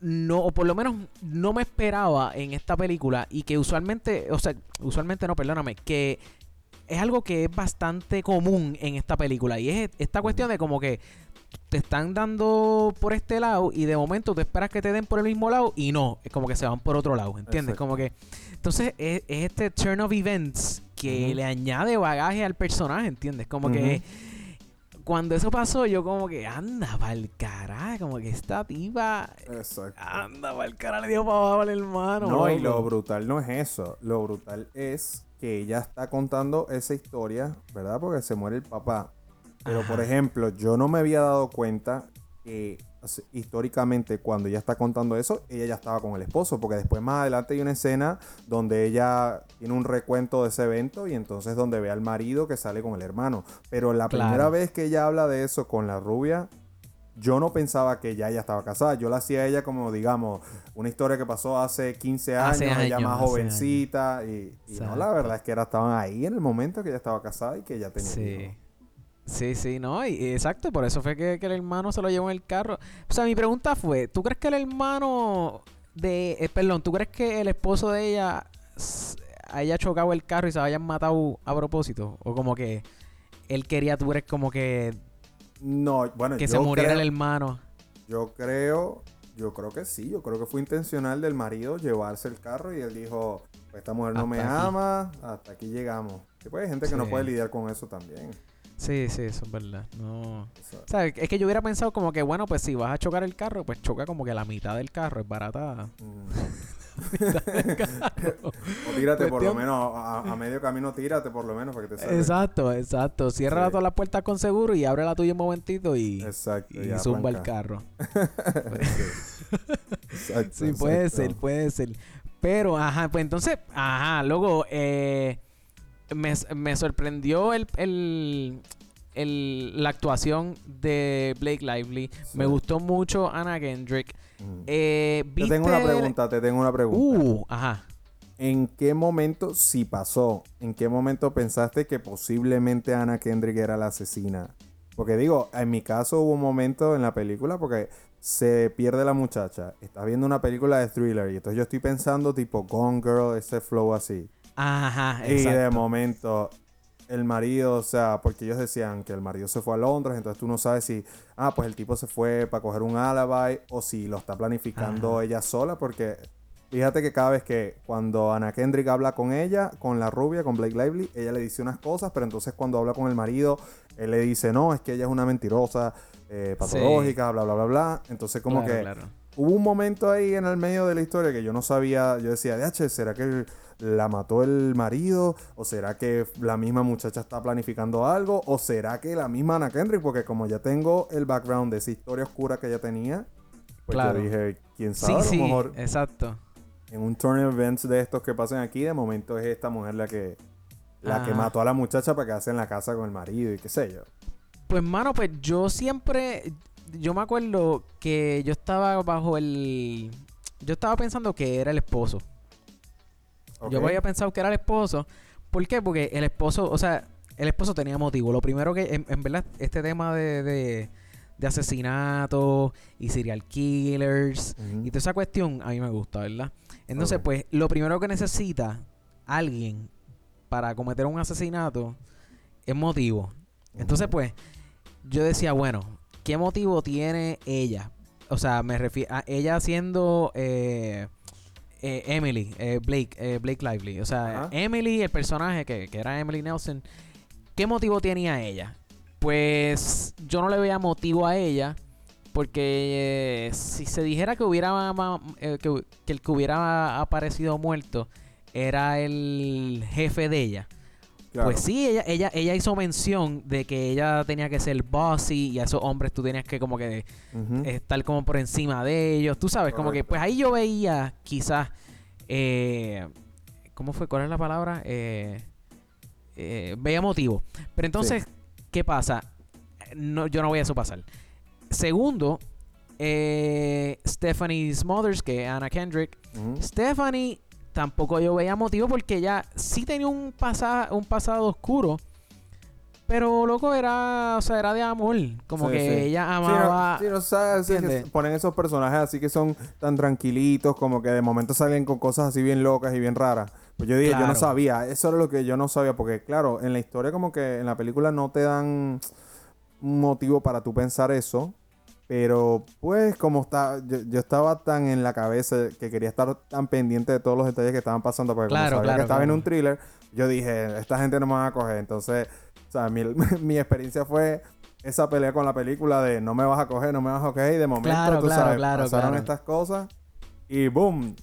no, o por lo menos no me esperaba en esta película y que usualmente, o sea, usualmente no, perdóname, que es algo que es bastante común en esta película y es esta cuestión de como que te están dando por este lado y de momento tú esperas que te den por el mismo lado y no, es como que se van por otro lado, ¿entiendes? Exacto. Como que entonces es, es este turn of events que le añade bagaje al personaje, ¿entiendes? Como que cuando eso pasó yo como que anda pa'l carajo, como que esta tipa Exacto. anda pa'l carajo le dio para abajo al hermano. No, y lo brutal no es eso. Lo brutal es que ella está contando esa historia, ¿verdad? Porque se muere el papá. Pero, por ejemplo, yo no me había dado cuenta que históricamente cuando ella está contando eso, ella ya estaba con el esposo, porque después más adelante hay una escena donde ella tiene un recuento de ese evento y entonces donde ve al marido que sale con el hermano. Pero la primera vez que ella habla de eso con la rubia, yo no pensaba que ya ella estaba casada. Yo la hacía a ella como, digamos, una historia que pasó hace 15 años, ella más jovencita. Y, no, la verdad es que era, estaban ahí en el momento que ella estaba casada y que ella tenía. Sí. Sí, sí, no, y, exacto, por eso fue que, el hermano se lo llevó en el carro. O sea, mi pregunta fue, ¿tú crees que el hermano de, eh, perdón, ¿tú crees que el esposo de ella haya chocado el carro y se hayan matado a propósito? O como que él quería, tú crees como que... No, bueno, Que se muriera el hermano. Yo creo, yo creo que sí, yo creo que fue intencional del marido llevarse el carro y él dijo, esta mujer no me ama, hasta aquí llegamos. pues hay gente que no puede lidiar con eso también. Sí, sí, eso es verdad. No. O sea, es que yo hubiera pensado como que, bueno, pues si vas a chocar el carro, pues choca como que la mitad del carro, es barata. Mm. o tírate por lo menos, a, medio camino tírate por lo menos para que te salga. Exacto, exacto. Cierra todas las puertas con seguro y abre la tuya un momentito y, exacto, y zumba el carro. exacto, sí, puede ser, puede ser. Pero, ajá, pues entonces, ajá, luego, eh me, sorprendió el, el, la actuación de Blake Lively. Me gustó mucho Anna Kendrick. Mm. Eh, te tengo una pregunta, te tengo una pregunta. Uh, ajá. ¿En qué momento, si pasó, en qué momento pensaste que posiblemente Anna Kendrick era la asesina? Porque digo, en mi caso hubo un momento en la película porque se pierde la muchacha. Estás viendo una película de thriller y entonces yo estoy pensando tipo Gone Girl, ese flow así. Ajá, Y de momento, el marido, o sea, porque ellos decían que el marido se fue a Londres, entonces tú no sabes si, ah, pues el tipo se fue para coger un alibi o si lo está planificando ella sola, porque fíjate que cada vez que cuando Ana Kendrick habla con ella, con la rubia, con Blake Lively, ella le dice unas cosas, pero entonces cuando habla con el marido, él le dice, no, es que ella es una mentirosa, eh, patológica, bla, bla, bla, bla. Entonces como que hubo un momento ahí en el medio de la historia que yo no sabía, yo decía, DH, ¿será que la mató el marido? ¿O será que la misma muchacha está planificando algo? ¿O será que la misma Ana Kendrick? Porque como ya tengo el background de esa historia oscura que ella tenía, pues yo dije, quién sabe, sí, a lo mejor. Exacto. En un turn events de estos que pasan aquí, de momento es esta mujer la que la que mató a la muchacha para quedarse en la casa con el marido y qué sé yo. Pues mano, pues yo siempre yo me acuerdo que yo estaba bajo el yo estaba pensando que era el esposo. Yo había pensado que era el esposo. ¿Por qué? Porque el esposo, o sea, el esposo tenía motivo. Lo primero que, en, verdad, este tema de, de, de asesinatos y serial killers y toda esa cuestión a mí me gusta, ¿verdad? Entonces, pues, lo primero que necesita alguien para cometer un asesinato es motivo. Entonces, pues, yo decía, bueno, ¿qué motivo tiene ella? O sea, me refiero a ella siendo eh, eh, Emily, eh, Blake, eh, Blake Lively. O sea, Emily, el personaje que, era Emily Nelson, ¿qué motivo tenía ella? Pues yo no le veía motivo a ella. Porque si se dijera que hubiera que, el que hubiera aparecido muerto era el jefe de ella. Pues sí, ella, ella, ella hizo mención de que ella tenía que ser bossy y a esos hombres tú tenías que como que estar como por encima de ellos. Tú sabes, como que pues ahí yo veía quizás... Eh, ¿Cómo fue? ¿Cuál es la palabra? Eh, eh, veía motivo. Pero entonces, ¿qué pasa? No, yo no voy a eso pasar. Segundo, Stephanie Smothers, que es Anna Kendrick. Stephanie tampoco yo veía motivo porque ella sí tenía un, pasado un pasado oscuro. Pero loco era, o sea, era de amor. Como que ella amaba. Sí, no, sabes, ponen esos personajes así que son tan tranquilitos, como que de momento salen con cosas así bien locas y bien raras. Pues yo dije, yo no sabía. Eso era lo que yo no sabía. Porque, claro, en la historia, como que en la película no te dan un motivo para tú pensar eso. Pero pues como está, yo, estaba tan en la cabeza que quería estar tan pendiente de todos los detalles que estaban pasando, porque como sabía que estaba en un thriller, yo dije, esta gente no me va a coger. Entonces, o sea, mi, mi, experiencia fue esa pelea con la película de no me vas a coger, no me vas a coger, y de momento, tú sabes, pasaron estas cosas y boom.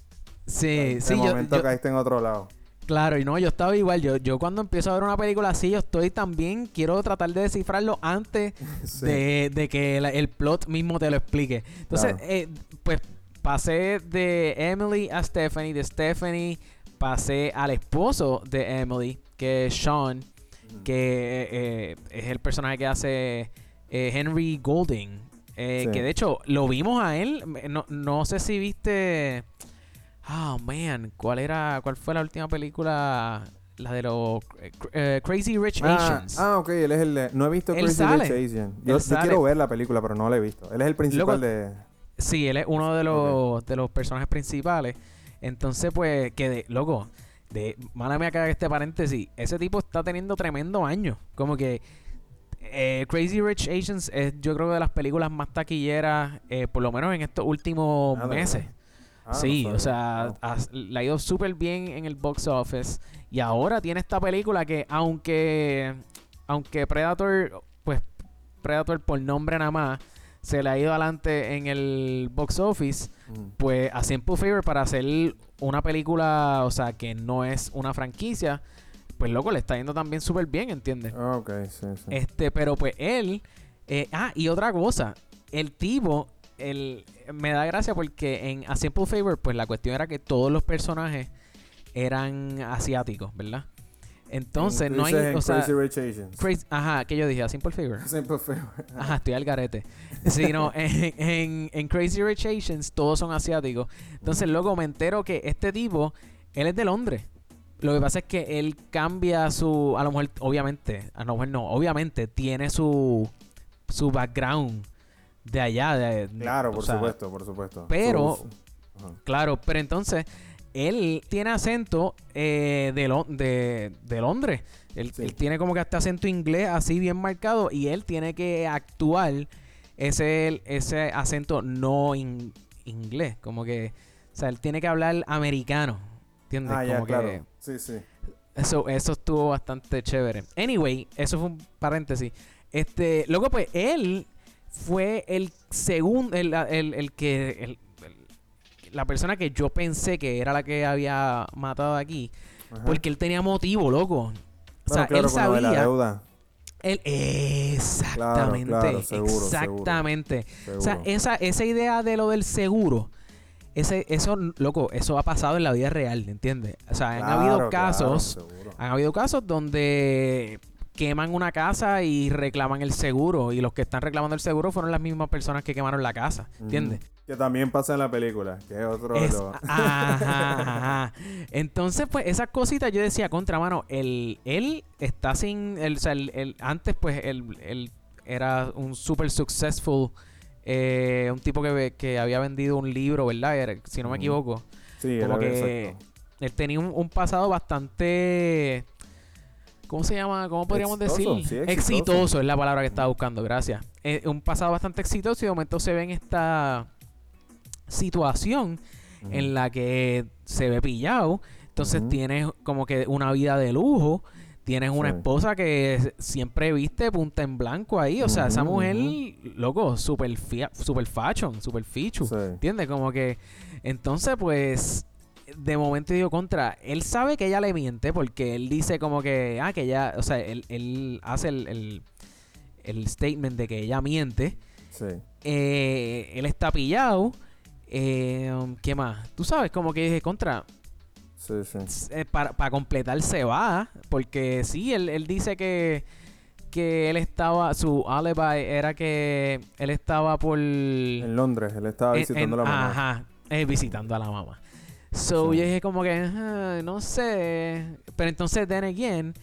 Sí, de sí. De momento caíste en otro lado. Claro, y no, yo estaba igual. Yo, yo cuando empiezo a ver una película así, yo estoy también, quiero tratar de descifrarlo antes Sí. de, de que la- el plot mismo te lo explique. Entonces, Claro. eh, pues pasé de Emily a Stephanie, de Stephanie pasé al esposo de Emily, que es Sean, que eh, es el personaje que hace eh, Henry Golding. Eh, Sí. Que de hecho lo vimos a él. No, no sé si viste. Oh man, ¿cuál era? ¿Cuál fue la última película? La de los eh, eh, Crazy Rich Ah, Asians. ah, ok, él es el de... No he visto Él Crazy sale. Rich Asian. Él Yo, yo quiero ver la película, pero no la he visto. Él es el principal de... Sí, él es uno de los, de los personajes principales. Entonces, pues, que de, loco, de, que haga este paréntesis, ese tipo está teniendo tremendo año. Como que eh, Crazy Rich Asians es, yo creo, de las películas más taquilleras, eh, por lo menos en estos últimos Ah, ¿de meses. Ah, sí, o sea, has- le ha ido súper bien en el box office. Y ahora tiene esta película que, aunque, aunque Predator, pues, Predator por nombre nada más, se le ha ido adelante en el box office, Mm. pues a Simple Favor para hacer una película, o sea, que no es una franquicia, pues loco, le está yendo también súper bien, ¿entiendes? Ah, ok, sí, sí. Este, pero pues él. eh, ah, y otra cosa. El tipo. El, me da gracia porque en A Simple Favor, pues la cuestión era que todos los personajes eran asiáticos, ¿verdad? Entonces, no hay. en O sea, Crazy Rich Asians. crazy- ajá, que yo dije, A Simple Favor. Simple Favor. Ajá, estoy al garete. Sí, no, en, en, en Crazy Rich Asians todos son asiáticos. Entonces, luego me entero que este tipo, él es de Londres. Lo que pasa es que él cambia su. A lo mejor, obviamente, a lo mejor no, obviamente tiene su. Su background de allá. De, Claro, por sea, supuesto, por supuesto. pero-. Claro, pero entonces él tiene acento eh, de, Lo- de, de Londres. Él, Sí. él tiene como que este acento inglés así bien marcado y él tiene que actuar ese, ese acento no in- inglés. Como que, o sea, él tiene que hablar americano. ¿Entiendes? Ah, ya, como claro. que Sí, sí. eso, eso estuvo bastante chévere. Anyway, eso fue un paréntesis. Este, luego pues él fue el segundo, el, el- el que, el- la persona que yo pensé que era la que había matado aquí, Ajá. porque él tenía motivo, loco. O sea, claro, él de la sabía, deuda. él, exactamente, claro, seguro, seguro. exactamente. O sea, esa, esa idea de lo del seguro, ese, eso, loco, eso ha pasado en la vida real, ¿entiendes? O sea, han habido casos han habido casos donde queman una casa y reclaman el seguro. Y los que están reclamando el seguro fueron las mismas personas que quemaron la casa. ¿Entiendes? Que también pasa en la película, que es otro de Es- los... ajá, ajá. Entonces, pues, esas cositas yo decía, contra mano, él, él está sin. O sea, el- antes, pues, él, él era un super successful. eh, un tipo que, que había vendido un libro, ¿verdad? Era- si no me equivoco. Sí, como era que exacto. él tenía un, un pasado bastante. ¿Cómo se llama? ¿Cómo podríamos Exitoso, decir? sí, exitoso. exitoso. es la palabra que estaba buscando, gracias. Eh, un pasado bastante exitoso y de momento se ve en esta situación en la que se ve pillado. Entonces tienes como que una vida de lujo. Tienes una Sí. esposa que siempre viste punta en blanco ahí. O sea, esa mujer, loco, super, fia- super fashion, super fichu. Sí. ¿Entiendes? Como que. Entonces, pues. De momento digo contra. Él sabe que ella le miente porque él dice como que. Ah, que ella. O sea, él, él hace el, el, el statement de que ella miente. Sí. Eh, él está pillado. Eh, ¿Qué más? Tú sabes, como que dije contra. Sí, sí. eh, para, para completar se va. Porque sí, él, él dice que. Que él estaba. Su alibi era que él estaba por. En Londres, él estaba en- visitando en- a la mamá. Ajá, eh, visitando a la mamá. So Sí. yo dije como que, "Ah, no sé. Pero entonces, then again,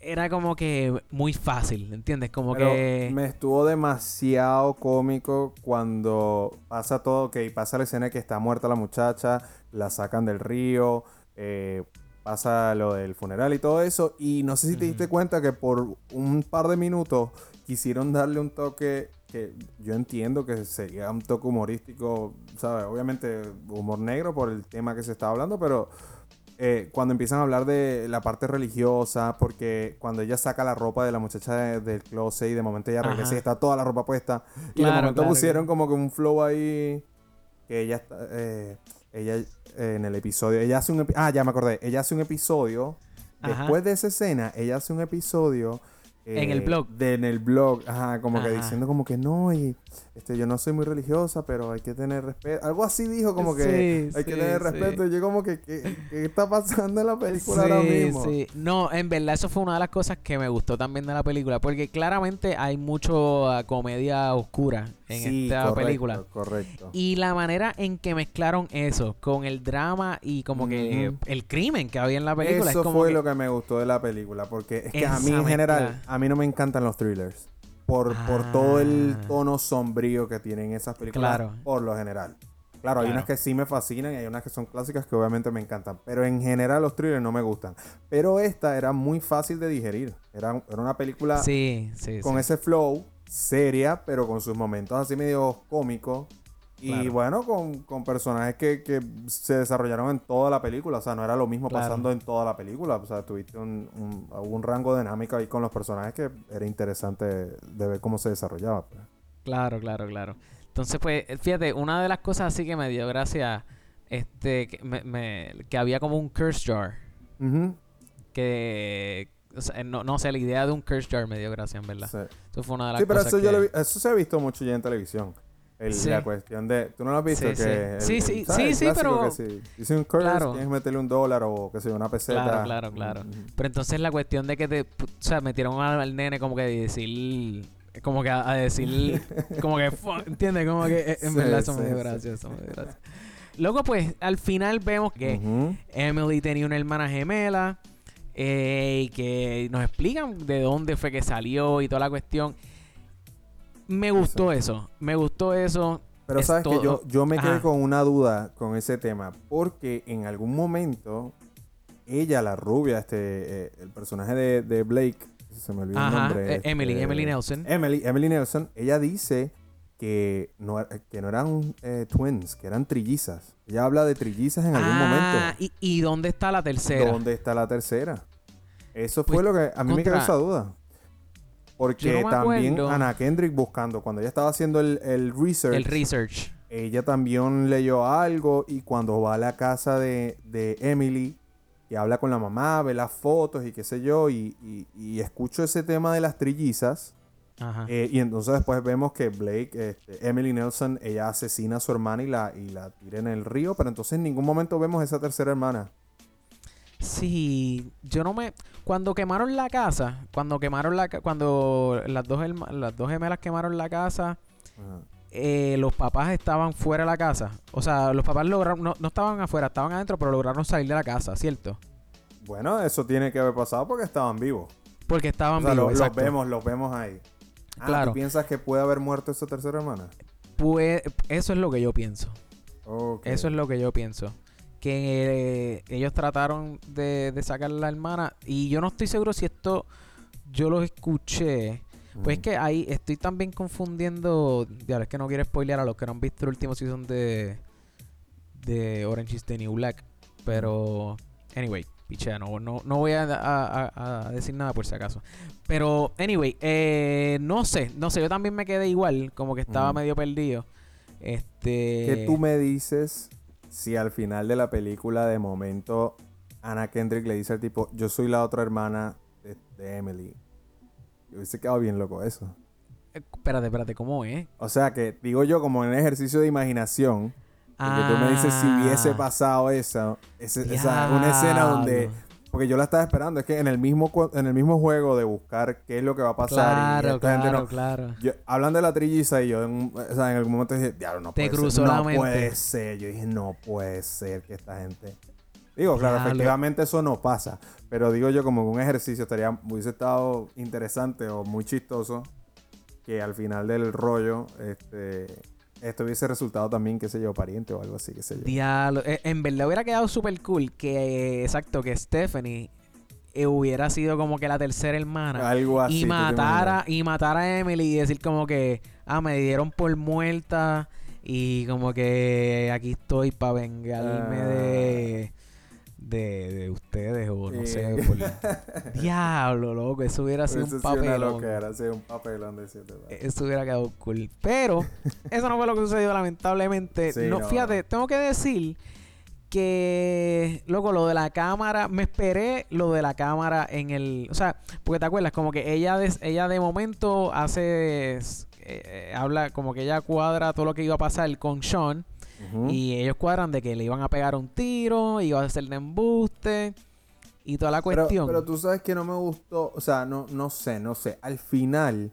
era como que muy fácil, ¿entiendes? Como Pero que... me estuvo demasiado cómico cuando pasa todo, que pasa la escena que está muerta la muchacha, la sacan del río, eh, pasa lo del funeral y todo eso. Y no sé si te diste cuenta que por un par de minutos quisieron darle un toque que yo entiendo que sería un toque humorístico, ¿sabes? Obviamente humor negro por el tema que se está hablando, pero eh, cuando empiezan a hablar de la parte religiosa, porque cuando ella saca la ropa de la muchacha de- del closet y de momento ella regresa Ajá. y está toda la ropa puesta, y de Claro, momento claro, pusieron como que un flow ahí que ella está, eh, ella eh, en el episodio, ella hace un ah, ya me acordé, ella hace un episodio Ajá. después de esa escena, ella hace un episodio eh, En el blog. de, en el blog, ajá, como que diciendo como que no y este yo no soy muy religiosa, pero hay que tener respeto. Algo así dijo como que Sí, hay que sí, tener sí. respeto y yo como que ¿qué, qué está pasando en la película ahora mismo? sí. No, en verdad eso fue una de las cosas que me gustó también de la película, porque claramente hay mucho ah, comedia oscura en Sí, esta correcto, película. Correcto. Y la manera en que mezclaron eso con el drama y como que el crimen que había en la película Eso es como fue que- lo que me gustó de la película, porque es que a mí en general. A mí no me encantan los thrillers. Por, por todo el Ah. tono sombrío que tienen esas películas, Claro. por lo general. Claro, hay Claro. unas que sí me fascinan y hay unas que son clásicas que obviamente me encantan. Pero en general los thrillers no me gustan. Pero esta era muy fácil de digerir. Era, era una película Sí, sí, con sí. ese flow, seria, pero con sus momentos así medio cómicos. Y bueno, con, con personajes que, que se desarrollaron en toda la película. O sea, no era lo mismo Claro. pasando en toda la película. O sea, tuviste un, un, un rango dinámico ahí con los personajes que era interesante de ver cómo se desarrollaba. pues. Claro, claro, claro. Entonces, pues, fíjate, una de las cosas así que me dio gracia, este, que, me- me- que había como un curse jar. Que, o sea, no, no sé, la idea de un curse jar me dio gracia, en verdad. Sí. Eso fue una de las Sí, pero cosas eso, yo lo vi- eso se ha visto mucho ya en televisión. El- Sí. La cuestión de... ¿Tú no lo has visto? Sí, que sí. el- Sí, pero- si un curse, Claro. tienes que meterle un dólar o que sea una peseta. Claro, claro, claro. Pero entonces la cuestión de que te, o sea, metieron al, al nene como que decir, como que a, a decir, como que, ¿entiendes? Como que, eh, en verdad, eso me dio gracia, eso me dio gracia. Luego, pues, al final vemos que Ujú. Emily tenía una hermana gemela eh, y que nos explican de dónde fue que salió y toda la cuestión. Me gustó eso, me gustó eso. Pero Es sabes que yo, yo me quedé con una duda con ese tema, porque en algún momento ella, la rubia, este, eh, el personaje de, de Blake, se me olvidó el nombre. eh, Emily, este, Emily Nelson. Emily, Emily Nelson, ella dice que no, que no eran eh, twins, que eran trillizas. Ella habla de trillizas en algún Ah, momento. y, ¿y dónde está la tercera? ¿Dónde está la tercera? Eso Pues, fue lo que a mí me quedó contra- esa duda. Porque no también. Ana Kendrick buscando, cuando ella estaba haciendo el, el research, El research. ella también leyó algo y cuando va a la casa de, de Emily y habla con la mamá, ve las fotos y qué sé yo, y, y- y escucho ese tema de las trillizas, Ajá. eh, y entonces después vemos que Blake, este, Emily Nelson, ella asesina a su hermana y la, y la tira en el río, pero entonces en ningún momento vemos esa tercera hermana. Sí, yo no me cuando quemaron la casa, cuando quemaron la cuando las dos herma- las dos gemelas quemaron la casa, Ajá. eh, los papás estaban fuera de la casa. O sea, los papás lograron no, no estaban afuera, estaban adentro, pero lograron salir de la casa, ¿cierto? Bueno, eso tiene que haber pasado porque estaban vivos. Porque estaban O sea, vivos, lo- los vemos, los vemos ahí. Ah, Claro. ¿Tú piensas que puede haber muerto esa tercera hermana? Pues eso es lo que yo pienso. Ok. Eso es lo que yo pienso. Que eh, ellos trataron de, de sacar a la hermana. Y yo no estoy seguro si esto yo lo escuché. Pues es Mm. que ahí estoy también confundiendo. Ya es que no quiero spoilear a los que no han visto el último season de. De Orange is the New Black. Pero. Anyway, pichea, no, no, no voy a, a- a- a decir nada por si acaso. Pero, anyway, eh, no sé, no sé, yo también me quedé igual, como que estaba Mm. medio perdido. Este. ¿Qué tú me dices si al final de la película de momento Anna Kendrick le dice al tipo, yo soy la otra hermana de, de Emily? Yo hubiese quedado bien loco eso. Eh, Espérate, espérate, ¿cómo es? O sea que digo yo como en un ejercicio de imaginación, porque tú me dices si hubiese Ah, pasado eso, ese- esa, una escena donde... Porque yo la estaba esperando, es que en el mismo en el mismo juego de buscar qué es lo que va a pasar y Claro, gente claro, no- claro. Yo- hablan de la trilliza y yo en, o sea, en algún momento dije, diablo, no Te puede cruzó ser. la no mente. puede ser. Yo dije, no puede ser que esta gente. Digo, claro, efectivamente eso no pasa. Pero digo yo, como un ejercicio estaría, hubiese estado interesante o muy chistoso que al final del rollo, este, esto hubiese resultado también, qué sé yo, pariente o algo así, qué sé yo. Diablo. Eh, En verdad hubiera quedado súper cool que, exacto, que Stephanie eh, hubiera sido como que la tercera hermana. Algo así. y ¿tú te matara, y matara a Emily y decir como que, ah, me dieron por muerta y como que aquí estoy para vengarme Ah. de, de, de ustedes o no sé. Por... Diablo, loco, eso hubiera sido un papelón. loquera, sí, un papelón de siete pares. Eso hubiera quedado cool. Pero eso no fue lo que sucedió, lamentablemente. Sí, no, no, fíjate, tengo que decir que, loco, lo de la cámara, me esperé lo de la cámara en el, o sea, porque te acuerdas, como que ella de, ella de momento hace, eh, eh, habla, como que ella cuadra todo lo que iba a pasar con Sean Y ellos cuadran de que le iban a pegar un tiro, iba a hacerle embuste y toda la cuestión. pero tú sabes que no me gustó, o sea, no, no sé, no sé. Al final,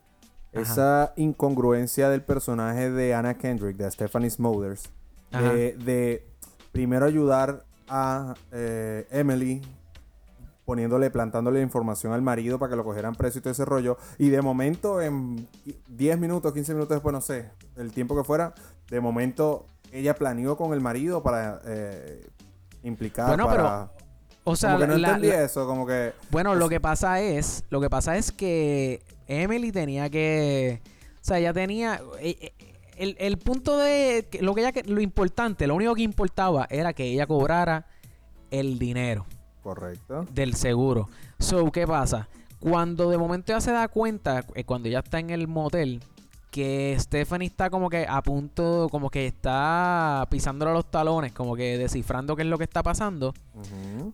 Ajá. esa incongruencia del personaje de Anna Kendrick, de Stephanie Smothers, de primero ayudar a eh, Emily poniéndole, plantándole información al marido para que lo cogieran preso y todo ese rollo. Y de momento, en 10 minutos, 15 minutos después, no sé, el tiempo que fuera, de momento ella planeó con el marido para eh, implicar, Bueno, pero, para... o sea, como que no la- entendí la- eso, como que... Bueno, lo que pasa es, lo que pasa es que Emily tenía que, o sea, ella tenía eh, eh, el, el punto de lo que ella lo importante, lo único que importaba era que ella cobrara el dinero Correcto. del seguro. So, ¿qué pasa? Cuando de momento ella se da cuenta, eh, cuando ella está en el motel, que Stephanie está como que a punto, como que está pisándole los talones, como que descifrando qué es lo que está pasando,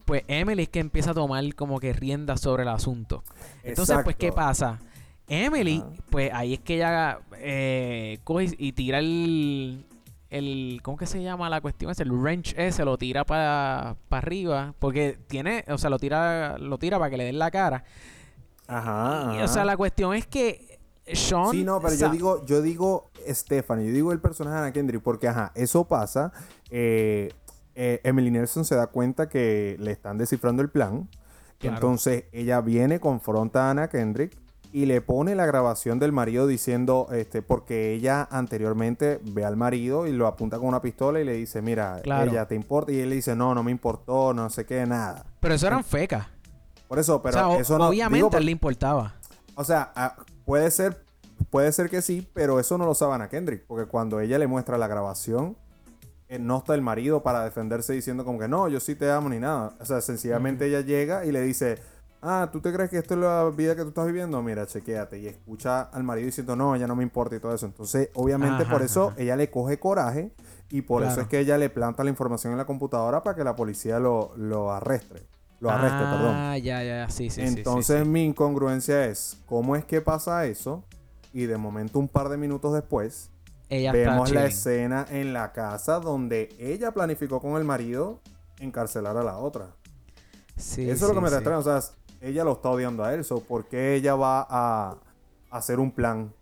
pues Emily es que empieza a tomar como que riendas sobre el asunto. Entonces, pues, ¿qué pasa? Emily, Ajá. pues ahí es que ella eh, coge y tira el, el. ¿Cómo que se llama la cuestión? ese? El wrench ese, lo tira para arriba. Porque tiene. O sea, lo tira lo tira para que le den la cara. Ajá. Y, o sea, la cuestión es que Sean. Sí, no, pero yo digo, yo digo Stephanie, yo digo el personaje de Anna Kendrick, porque ajá, eso pasa. eh, eh, Emily Nelson se da cuenta que le están descifrando el plan. Claro. Entonces ella viene, confronta a Anna Kendrick y le pone la grabación del marido diciendo, este, porque ella anteriormente ve al marido y lo apunta con una pistola y le dice, mira, Claro. ella te importa. Y él le dice, no, no me importó, no sé qué, nada. Pero eso eran fecas. Por eso, pero o sea, o- eso no. obviamente digo, él le importaba. O sea, puede ser, puede ser que sí, pero eso no lo sabe Ana Kendrick, porque cuando ella le muestra la grabación, eh, no está el marido para defenderse diciendo como que no, yo sí te amo ni nada. O sea, sencillamente ella llega y le dice, ah, ¿tú te crees que esto es la vida que tú estás viviendo? Mira, chequéate. Y escucha al marido diciendo, no, ella no me importa y todo eso. Entonces, obviamente Ajá, por eso ajá. ella le coge coraje y por eso es que ella le planta la información en la computadora para que la policía lo, lo arrestre. Lo arreste, perdón. Ah, ya, ya, sí, sí, Entonces sí. mi incongruencia es, ¿cómo es que pasa eso? Y de momento un par de minutos después, Ella vemos la escena en la casa donde ella planificó con el marido encarcelar a la otra. Sí, eso es lo que me extraña. O sea, ella lo está odiando a él. So, ¿Por qué ella va a hacer un plan?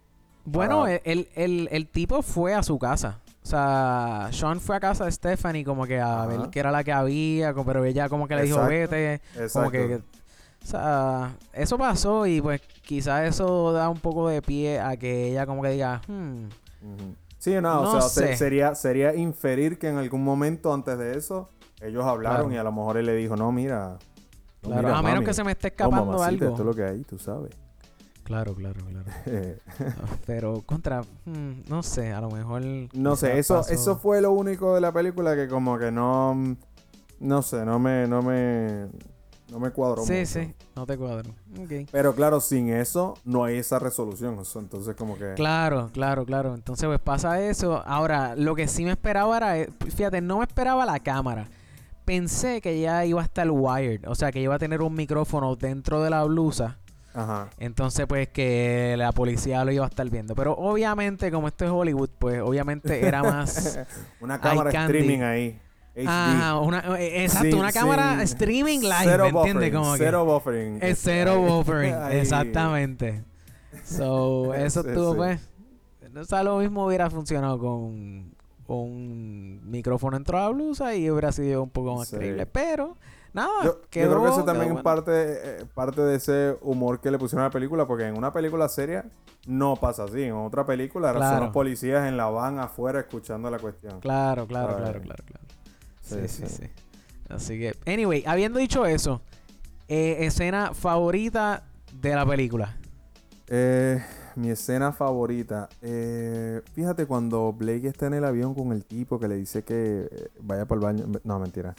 Bueno, para- el, el, el tipo fue a su casa. O sea, Sean fue a casa de Stephanie como que a Ajá. ver qué era la que había, pero ella como que le dijo, Exacto. vete. Como Exacto. que, o sea, eso pasó y pues quizás eso da un poco de pie a que ella como que diga, hmm. Sí, no, No o sea, sé. sería, sería inferir que en algún momento antes de eso ellos hablaron Claro. y a lo mejor él le dijo, no, mira. no, claro, mira, a menos mami, que se me esté no, escapando mamacita, algo. Esto es lo que hay, tú sabes. Claro, claro, claro. Pero contra, hmm, no sé, a lo mejor... No sé, eso, eso fue lo único de la película que como que no, no sé, no me, no me, no me cuadró Sí, mucho. sí, no te cuadro. Ok. Pero claro, sin eso no hay esa resolución. entonces como que... Claro, claro, claro. Entonces, pues pasa eso. Ahora, lo que sí me esperaba era, eh, fíjate, no me esperaba la cámara. Pensé que ya iba a estar wired, o sea, que iba a tener un micrófono dentro de la blusa. Ajá. Entonces, pues que la policía lo iba a estar viendo. Pero obviamente, como esto es Hollywood, pues obviamente era más. Una cámara candy. streaming ahí. HD. Ajá, una, eh, exacto, Sin- una cámara sin- streaming live, cero ¿me entiendes? Como que Cero buffering. es cero buffering, exactamente. So, eso estuvo, sí. pues. O sea, lo mismo hubiera funcionado con un micrófono dentro de la blusa y hubiera sido un poco más Sí. creíble. Pero, nada, Yo, creo que eso también es bueno. parte, eh, parte de ese humor que le pusieron a la película, porque en una película seria no pasa así. En otra película Claro. son los policías en la van afuera escuchando la cuestión. Claro, claro, claro, claro, claro. Sí, Sí, sí, sí. sí. Así que, anyway, habiendo dicho eso, eh, escena favorita de la película. Eh, mi escena favorita. eh, fíjate cuando Blake está en el avión con el tipo que le dice que eh, vaya para el baño. No, mentira.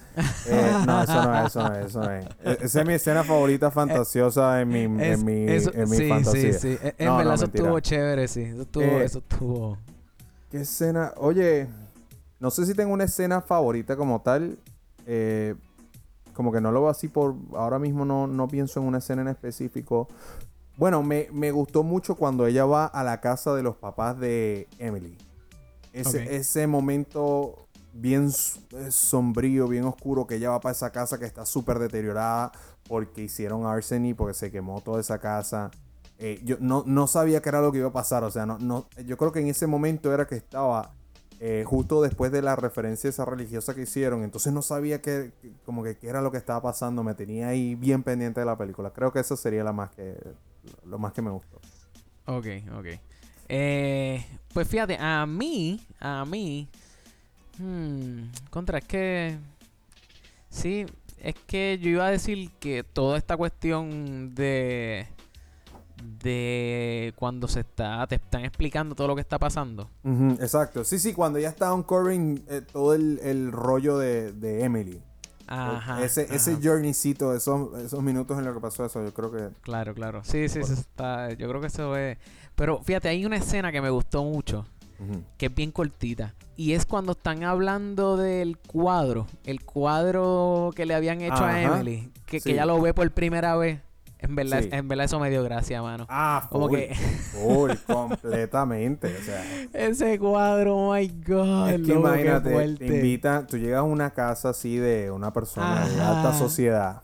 Eh, no, eso no es, eso no es, eso no es. E- Esa es mi escena favorita fantasiosa en mi, Es- en mi, eso- en mi sí, fantasía. sí, sí. E- En No, no, verdad, eso estuvo chévere, sí. Eso estuvo, Eh, eso estuvo. ¿Qué escena? Oye, no sé si tengo una escena favorita como tal, eh, como que no lo veo así por... Ahora mismo no, no pienso en una escena en específico. Bueno, me, me gustó mucho cuando ella va a la casa de los papás de Emily. Ese, ese momento bien eh, sombrío, bien oscuro, que ella va para esa casa que está súper deteriorada porque hicieron arseny, porque se quemó toda esa casa. Eh, yo no, no sabía qué era lo que iba a pasar, o sea, no, no, yo creo que en ese momento era que estaba eh, justo después de la referencia esa religiosa que hicieron, entonces no sabía qué, como que qué era lo que estaba pasando, me tenía ahí bien pendiente de la película. Creo que eso sería la más que, lo más que me gustó. Ok, ok. Eh, pues fíjate, a mí, a mí, hmm, contra, es que, sí, es que yo iba a decir que toda esta cuestión de, de cuando se está, te están explicando todo lo que está pasando. Exacto. Sí, sí, cuando ya está uncovering eh, todo el, el rollo de, de Emily. Ajá. ese, ese ajá. journeycito, esos, esos minutos en lo que pasó eso, yo creo que... Claro, claro. Sí, sí, está, yo creo que eso es... Pero fíjate, hay una escena que me gustó mucho. que es bien cortita. Y es cuando están hablando del cuadro. El cuadro que le habían hecho a. Emily. Que, que ella lo ve por primera vez. En verdad, Sí. en verdad eso me dio gracia, mano. Ah, Como full, que- full, completamente. O sea, Ese cuadro, oh my God. es que loco, qué imagínate, te invitan, tú llegas a una casa así de una persona de alta sociedad,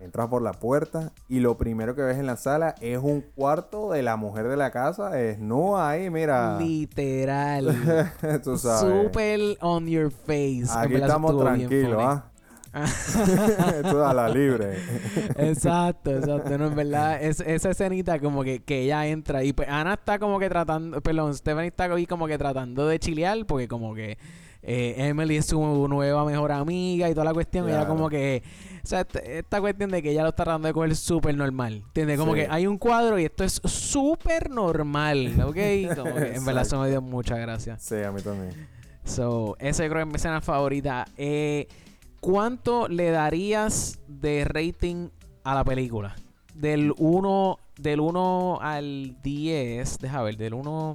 entras por la puerta y lo primero que ves en la sala es un cuarto de la mujer de la casa, es no ahí, mira. Literal. tú sabes. Super on your face. Aquí estamos tranquilos. ¿ah? Tú a la libre. Exacto, exacto. No, en verdad, es, esa escenita como que, que ella entra y pues Ana está como que tratando, perdón, Stephanie está ahí como que tratando de chilear porque como que eh, Emily es su nueva mejor amiga y toda la cuestión. y Ella Claro. como que, o sea, esta cuestión de que ella lo está tratando de coger súper normal. ¿Entiendes? Como Sí. que hay un cuadro y esto es súper normal, ¿ok? Como que en verdad eso me dio muchas gracias. Sí, a mí también. So, esa yo creo que es mi escena favorita. Eh, ¿Cuánto le darías de rating a la película? Del 1 del 1 al 10. Deja ver, del 1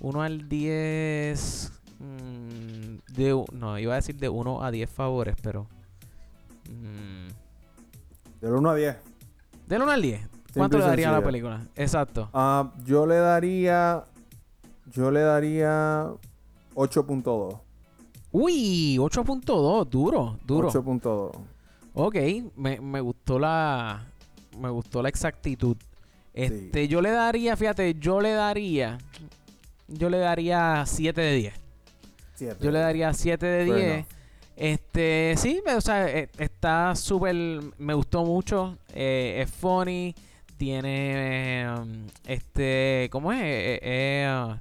1 al 10 mm, de, no, iba a decir de 1 a 10 favores, pero mm, Del 1 a 10. del 1 al 10. Simple ¿Cuánto le daría a la película? Exacto. Ah, yo le daría. Yo le daría 8.2. Uy, 8.2, duro, duro. 8.2. Ok, me, me gustó la me gustó la exactitud. Este, yo le daría, fíjate, yo le daría yo le daría 7 de 10. Siete. Yo le daría 7 de Fair 10. enough. Este, sí, me- o sea, eh, está súper me gustó mucho, eh, es funny, tiene eh, este, ¿cómo es? Eh, eh,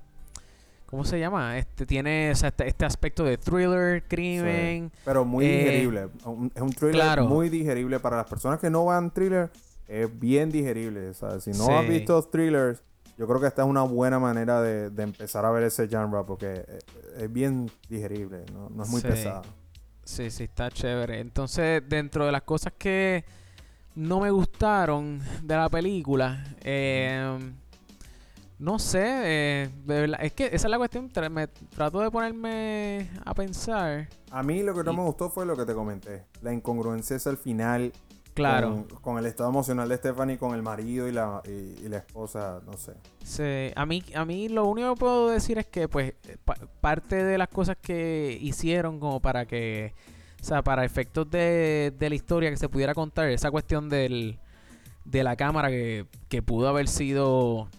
¿Cómo se llama? Este tiene o sea, este, este aspecto de thriller, crimen. Pero muy Eh, digerible. Un- Es un thriller claro. muy digerible. Para las personas que no van thriller, es bien digerible. ¿sabes? Si no Sí. has visto thrillers, yo creo que esta es una buena manera de, de empezar a ver ese genre porque eh, es bien digerible. No, no es muy Sí. pesado. Sí, sí, está chévere. Entonces, dentro de las cosas que no me gustaron de la película, eh, no sé, eh, de verdad, es que esa es la cuestión. tra- me trato de ponerme a pensar. A mí lo que no Y- me gustó fue lo que te comenté. La incongruencia es al final. Claro, Con, con el estado emocional de Stephanie, con el marido y la, y, y la esposa, no sé. sí, a mí, a mí lo único que puedo decir es que, pues, pa- parte de las cosas que hicieron como para que, o sea, para efectos de, de la historia que se pudiera contar, esa cuestión del, de la cámara que, que pudo haber sido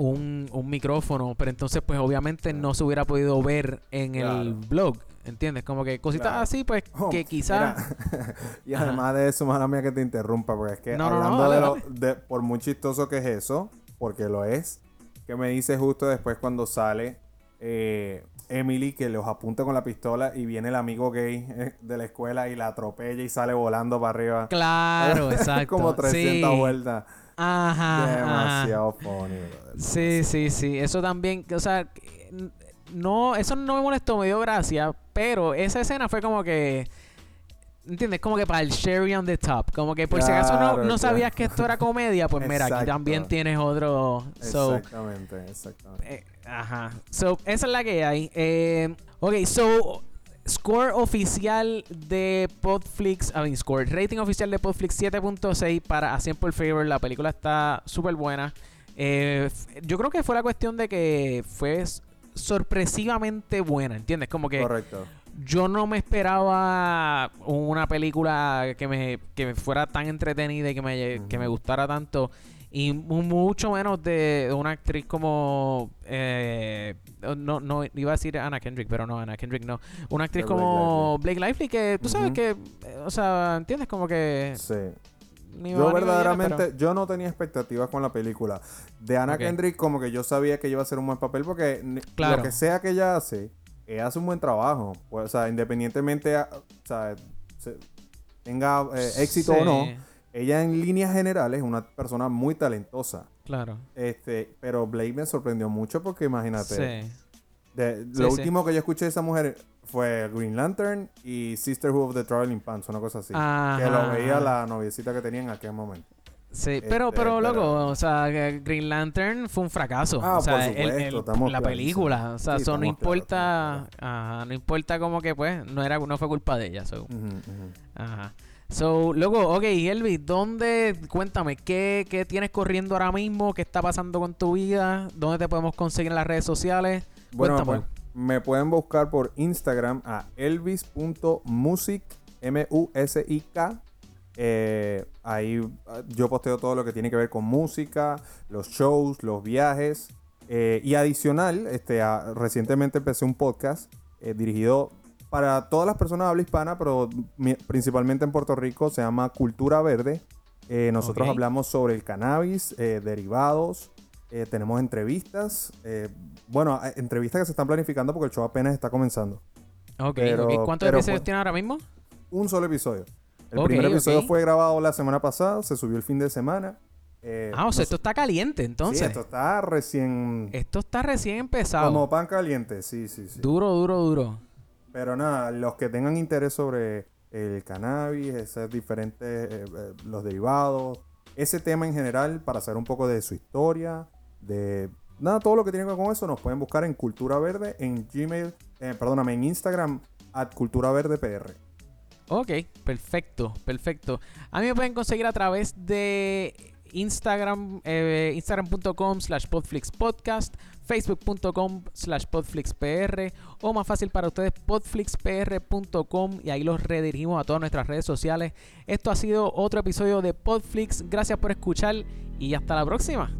un, un micrófono, pero entonces pues obviamente no se hubiera podido ver en el blog, ¿entiendes? Como que cositas Claro. así pues Oh, que quizás... y Ajá. además de eso, mala mía que te interrumpa, porque es que No, no, no, hablando dale, de, lo- de- por muy chistoso que es eso, porque lo es, que me dice justo después cuando sale eh, Emily que los apunta con la pistola y viene el amigo gay eh, de la escuela y la atropella y sale volando para arriba. Claro, exacto. Como 300 sí. vueltas. Ajá, ajá. Demasiado funny, brother. Sí, sí, sí. Eso también, o sea, no, eso no me molestó, me dio gracia, pero esa escena fue como que, ¿entiendes? Como que para el cherry on the top. Como que por si acaso no, Claro, no claro. sabías que esto era comedia, pues mira, aquí también tienes otro. So, Exactamente, exactamente. eh, ajá. So, esa es la que hay. Eh, ok, so, score oficial de Podflix, I mean, score, rating oficial de Podflix 7.6 para A Simple Favor. La película está súper buena. Eh, yo creo que fue la cuestión de que fue sorpresivamente buena, ¿entiendes? Como que Correcto. yo no me esperaba una película que me, que me fuera tan entretenida y que me, que me gustara tanto. Y mu- mucho menos de, una actriz como... eh, no, no, iba a decir Anna Kendrick, pero no, Anna Kendrick no. Una actriz Blake como Blake Lively que tú sabes que... eh, o sea, ¿entiendes? Como que... Sí. ni Yo viene, verdaderamente, pero- yo no tenía expectativas con la película. De Anna. Kendrick como que yo sabía que iba a hacer un buen papel porque Claro. lo que sea que ella hace, ella hace un buen trabajo. O sea, independientemente, a- o sea, se- tenga eh, éxito o no, ella en líneas generales es una persona muy talentosa. Claro. Este, pero Blake me sorprendió mucho porque imagínate, Sí. de- Sí, lo sí. último que yo escuché de esa mujer fue Green Lantern y Sisterhood of the Traveling Pants, una cosa así. Que Ajá. lo veía la noviecita que tenía en aquel momento. Sí, pero, Este, pero, loco, pero- o sea, que Green Lantern fue un fracaso. Ah, o sea, por el- supuesto, el- estamos la película, o sea, Sí, eso no claros, importa, ajá, no importa como que pues, no era, no fue culpa de ella, so, ajá. So, luego, ok, Elvis, ¿dónde, cuéntame, qué, qué tienes corriendo ahora mismo? ¿Qué está pasando con tu vida? ¿Dónde te podemos conseguir en las redes sociales? Bueno, Cuéntame. me pueden buscar por Instagram a elvis.music, M-U-S-I-K. Eh, ahí ah, yo posteo todo lo que tiene que ver con música, los shows, los viajes. Eh, y adicional, este, recientemente empecé un podcast eh, dirigido para todas las personas de habla hispana, pero principalmente en Puerto Rico, se llama Cultura Verde. Eh, nosotros hablamos sobre el cannabis, eh, derivados, eh, tenemos entrevistas. bueno, entrevistas que se están planificando porque el show apenas está comenzando. Ok, pero-. ¿Cuántos pero episodios pues- tienes ahora mismo? Un solo episodio. El primer episodio fue grabado la semana pasada, se subió el fin de semana. eh, Ah, o sea, esto está caliente, entonces. Sí, esto está recién... Esto está recién empezado. Como pan caliente, sí, sí, sí. Duro, duro, duro. Pero nada, los que tengan interés sobre el cannabis, esos diferentes, eh, eh, los derivados, ese tema en general, para saber un poco de su historia, de nada, todo lo que tiene que ver con eso, nos pueden buscar en Cultura Verde, en Gmail, eh, perdóname, en Instagram, at Cultura Verde. Ok, perfecto, perfecto. A mí me pueden conseguir a través de Instagram, eh, instagram.com slash podflixpodcast, facebook.com slash podflixpr o más fácil para ustedes podflixpr.com y ahí los redirigimos a todas nuestras redes sociales. Esto ha sido otro episodio de Podflix. Gracias por escuchar y hasta la próxima.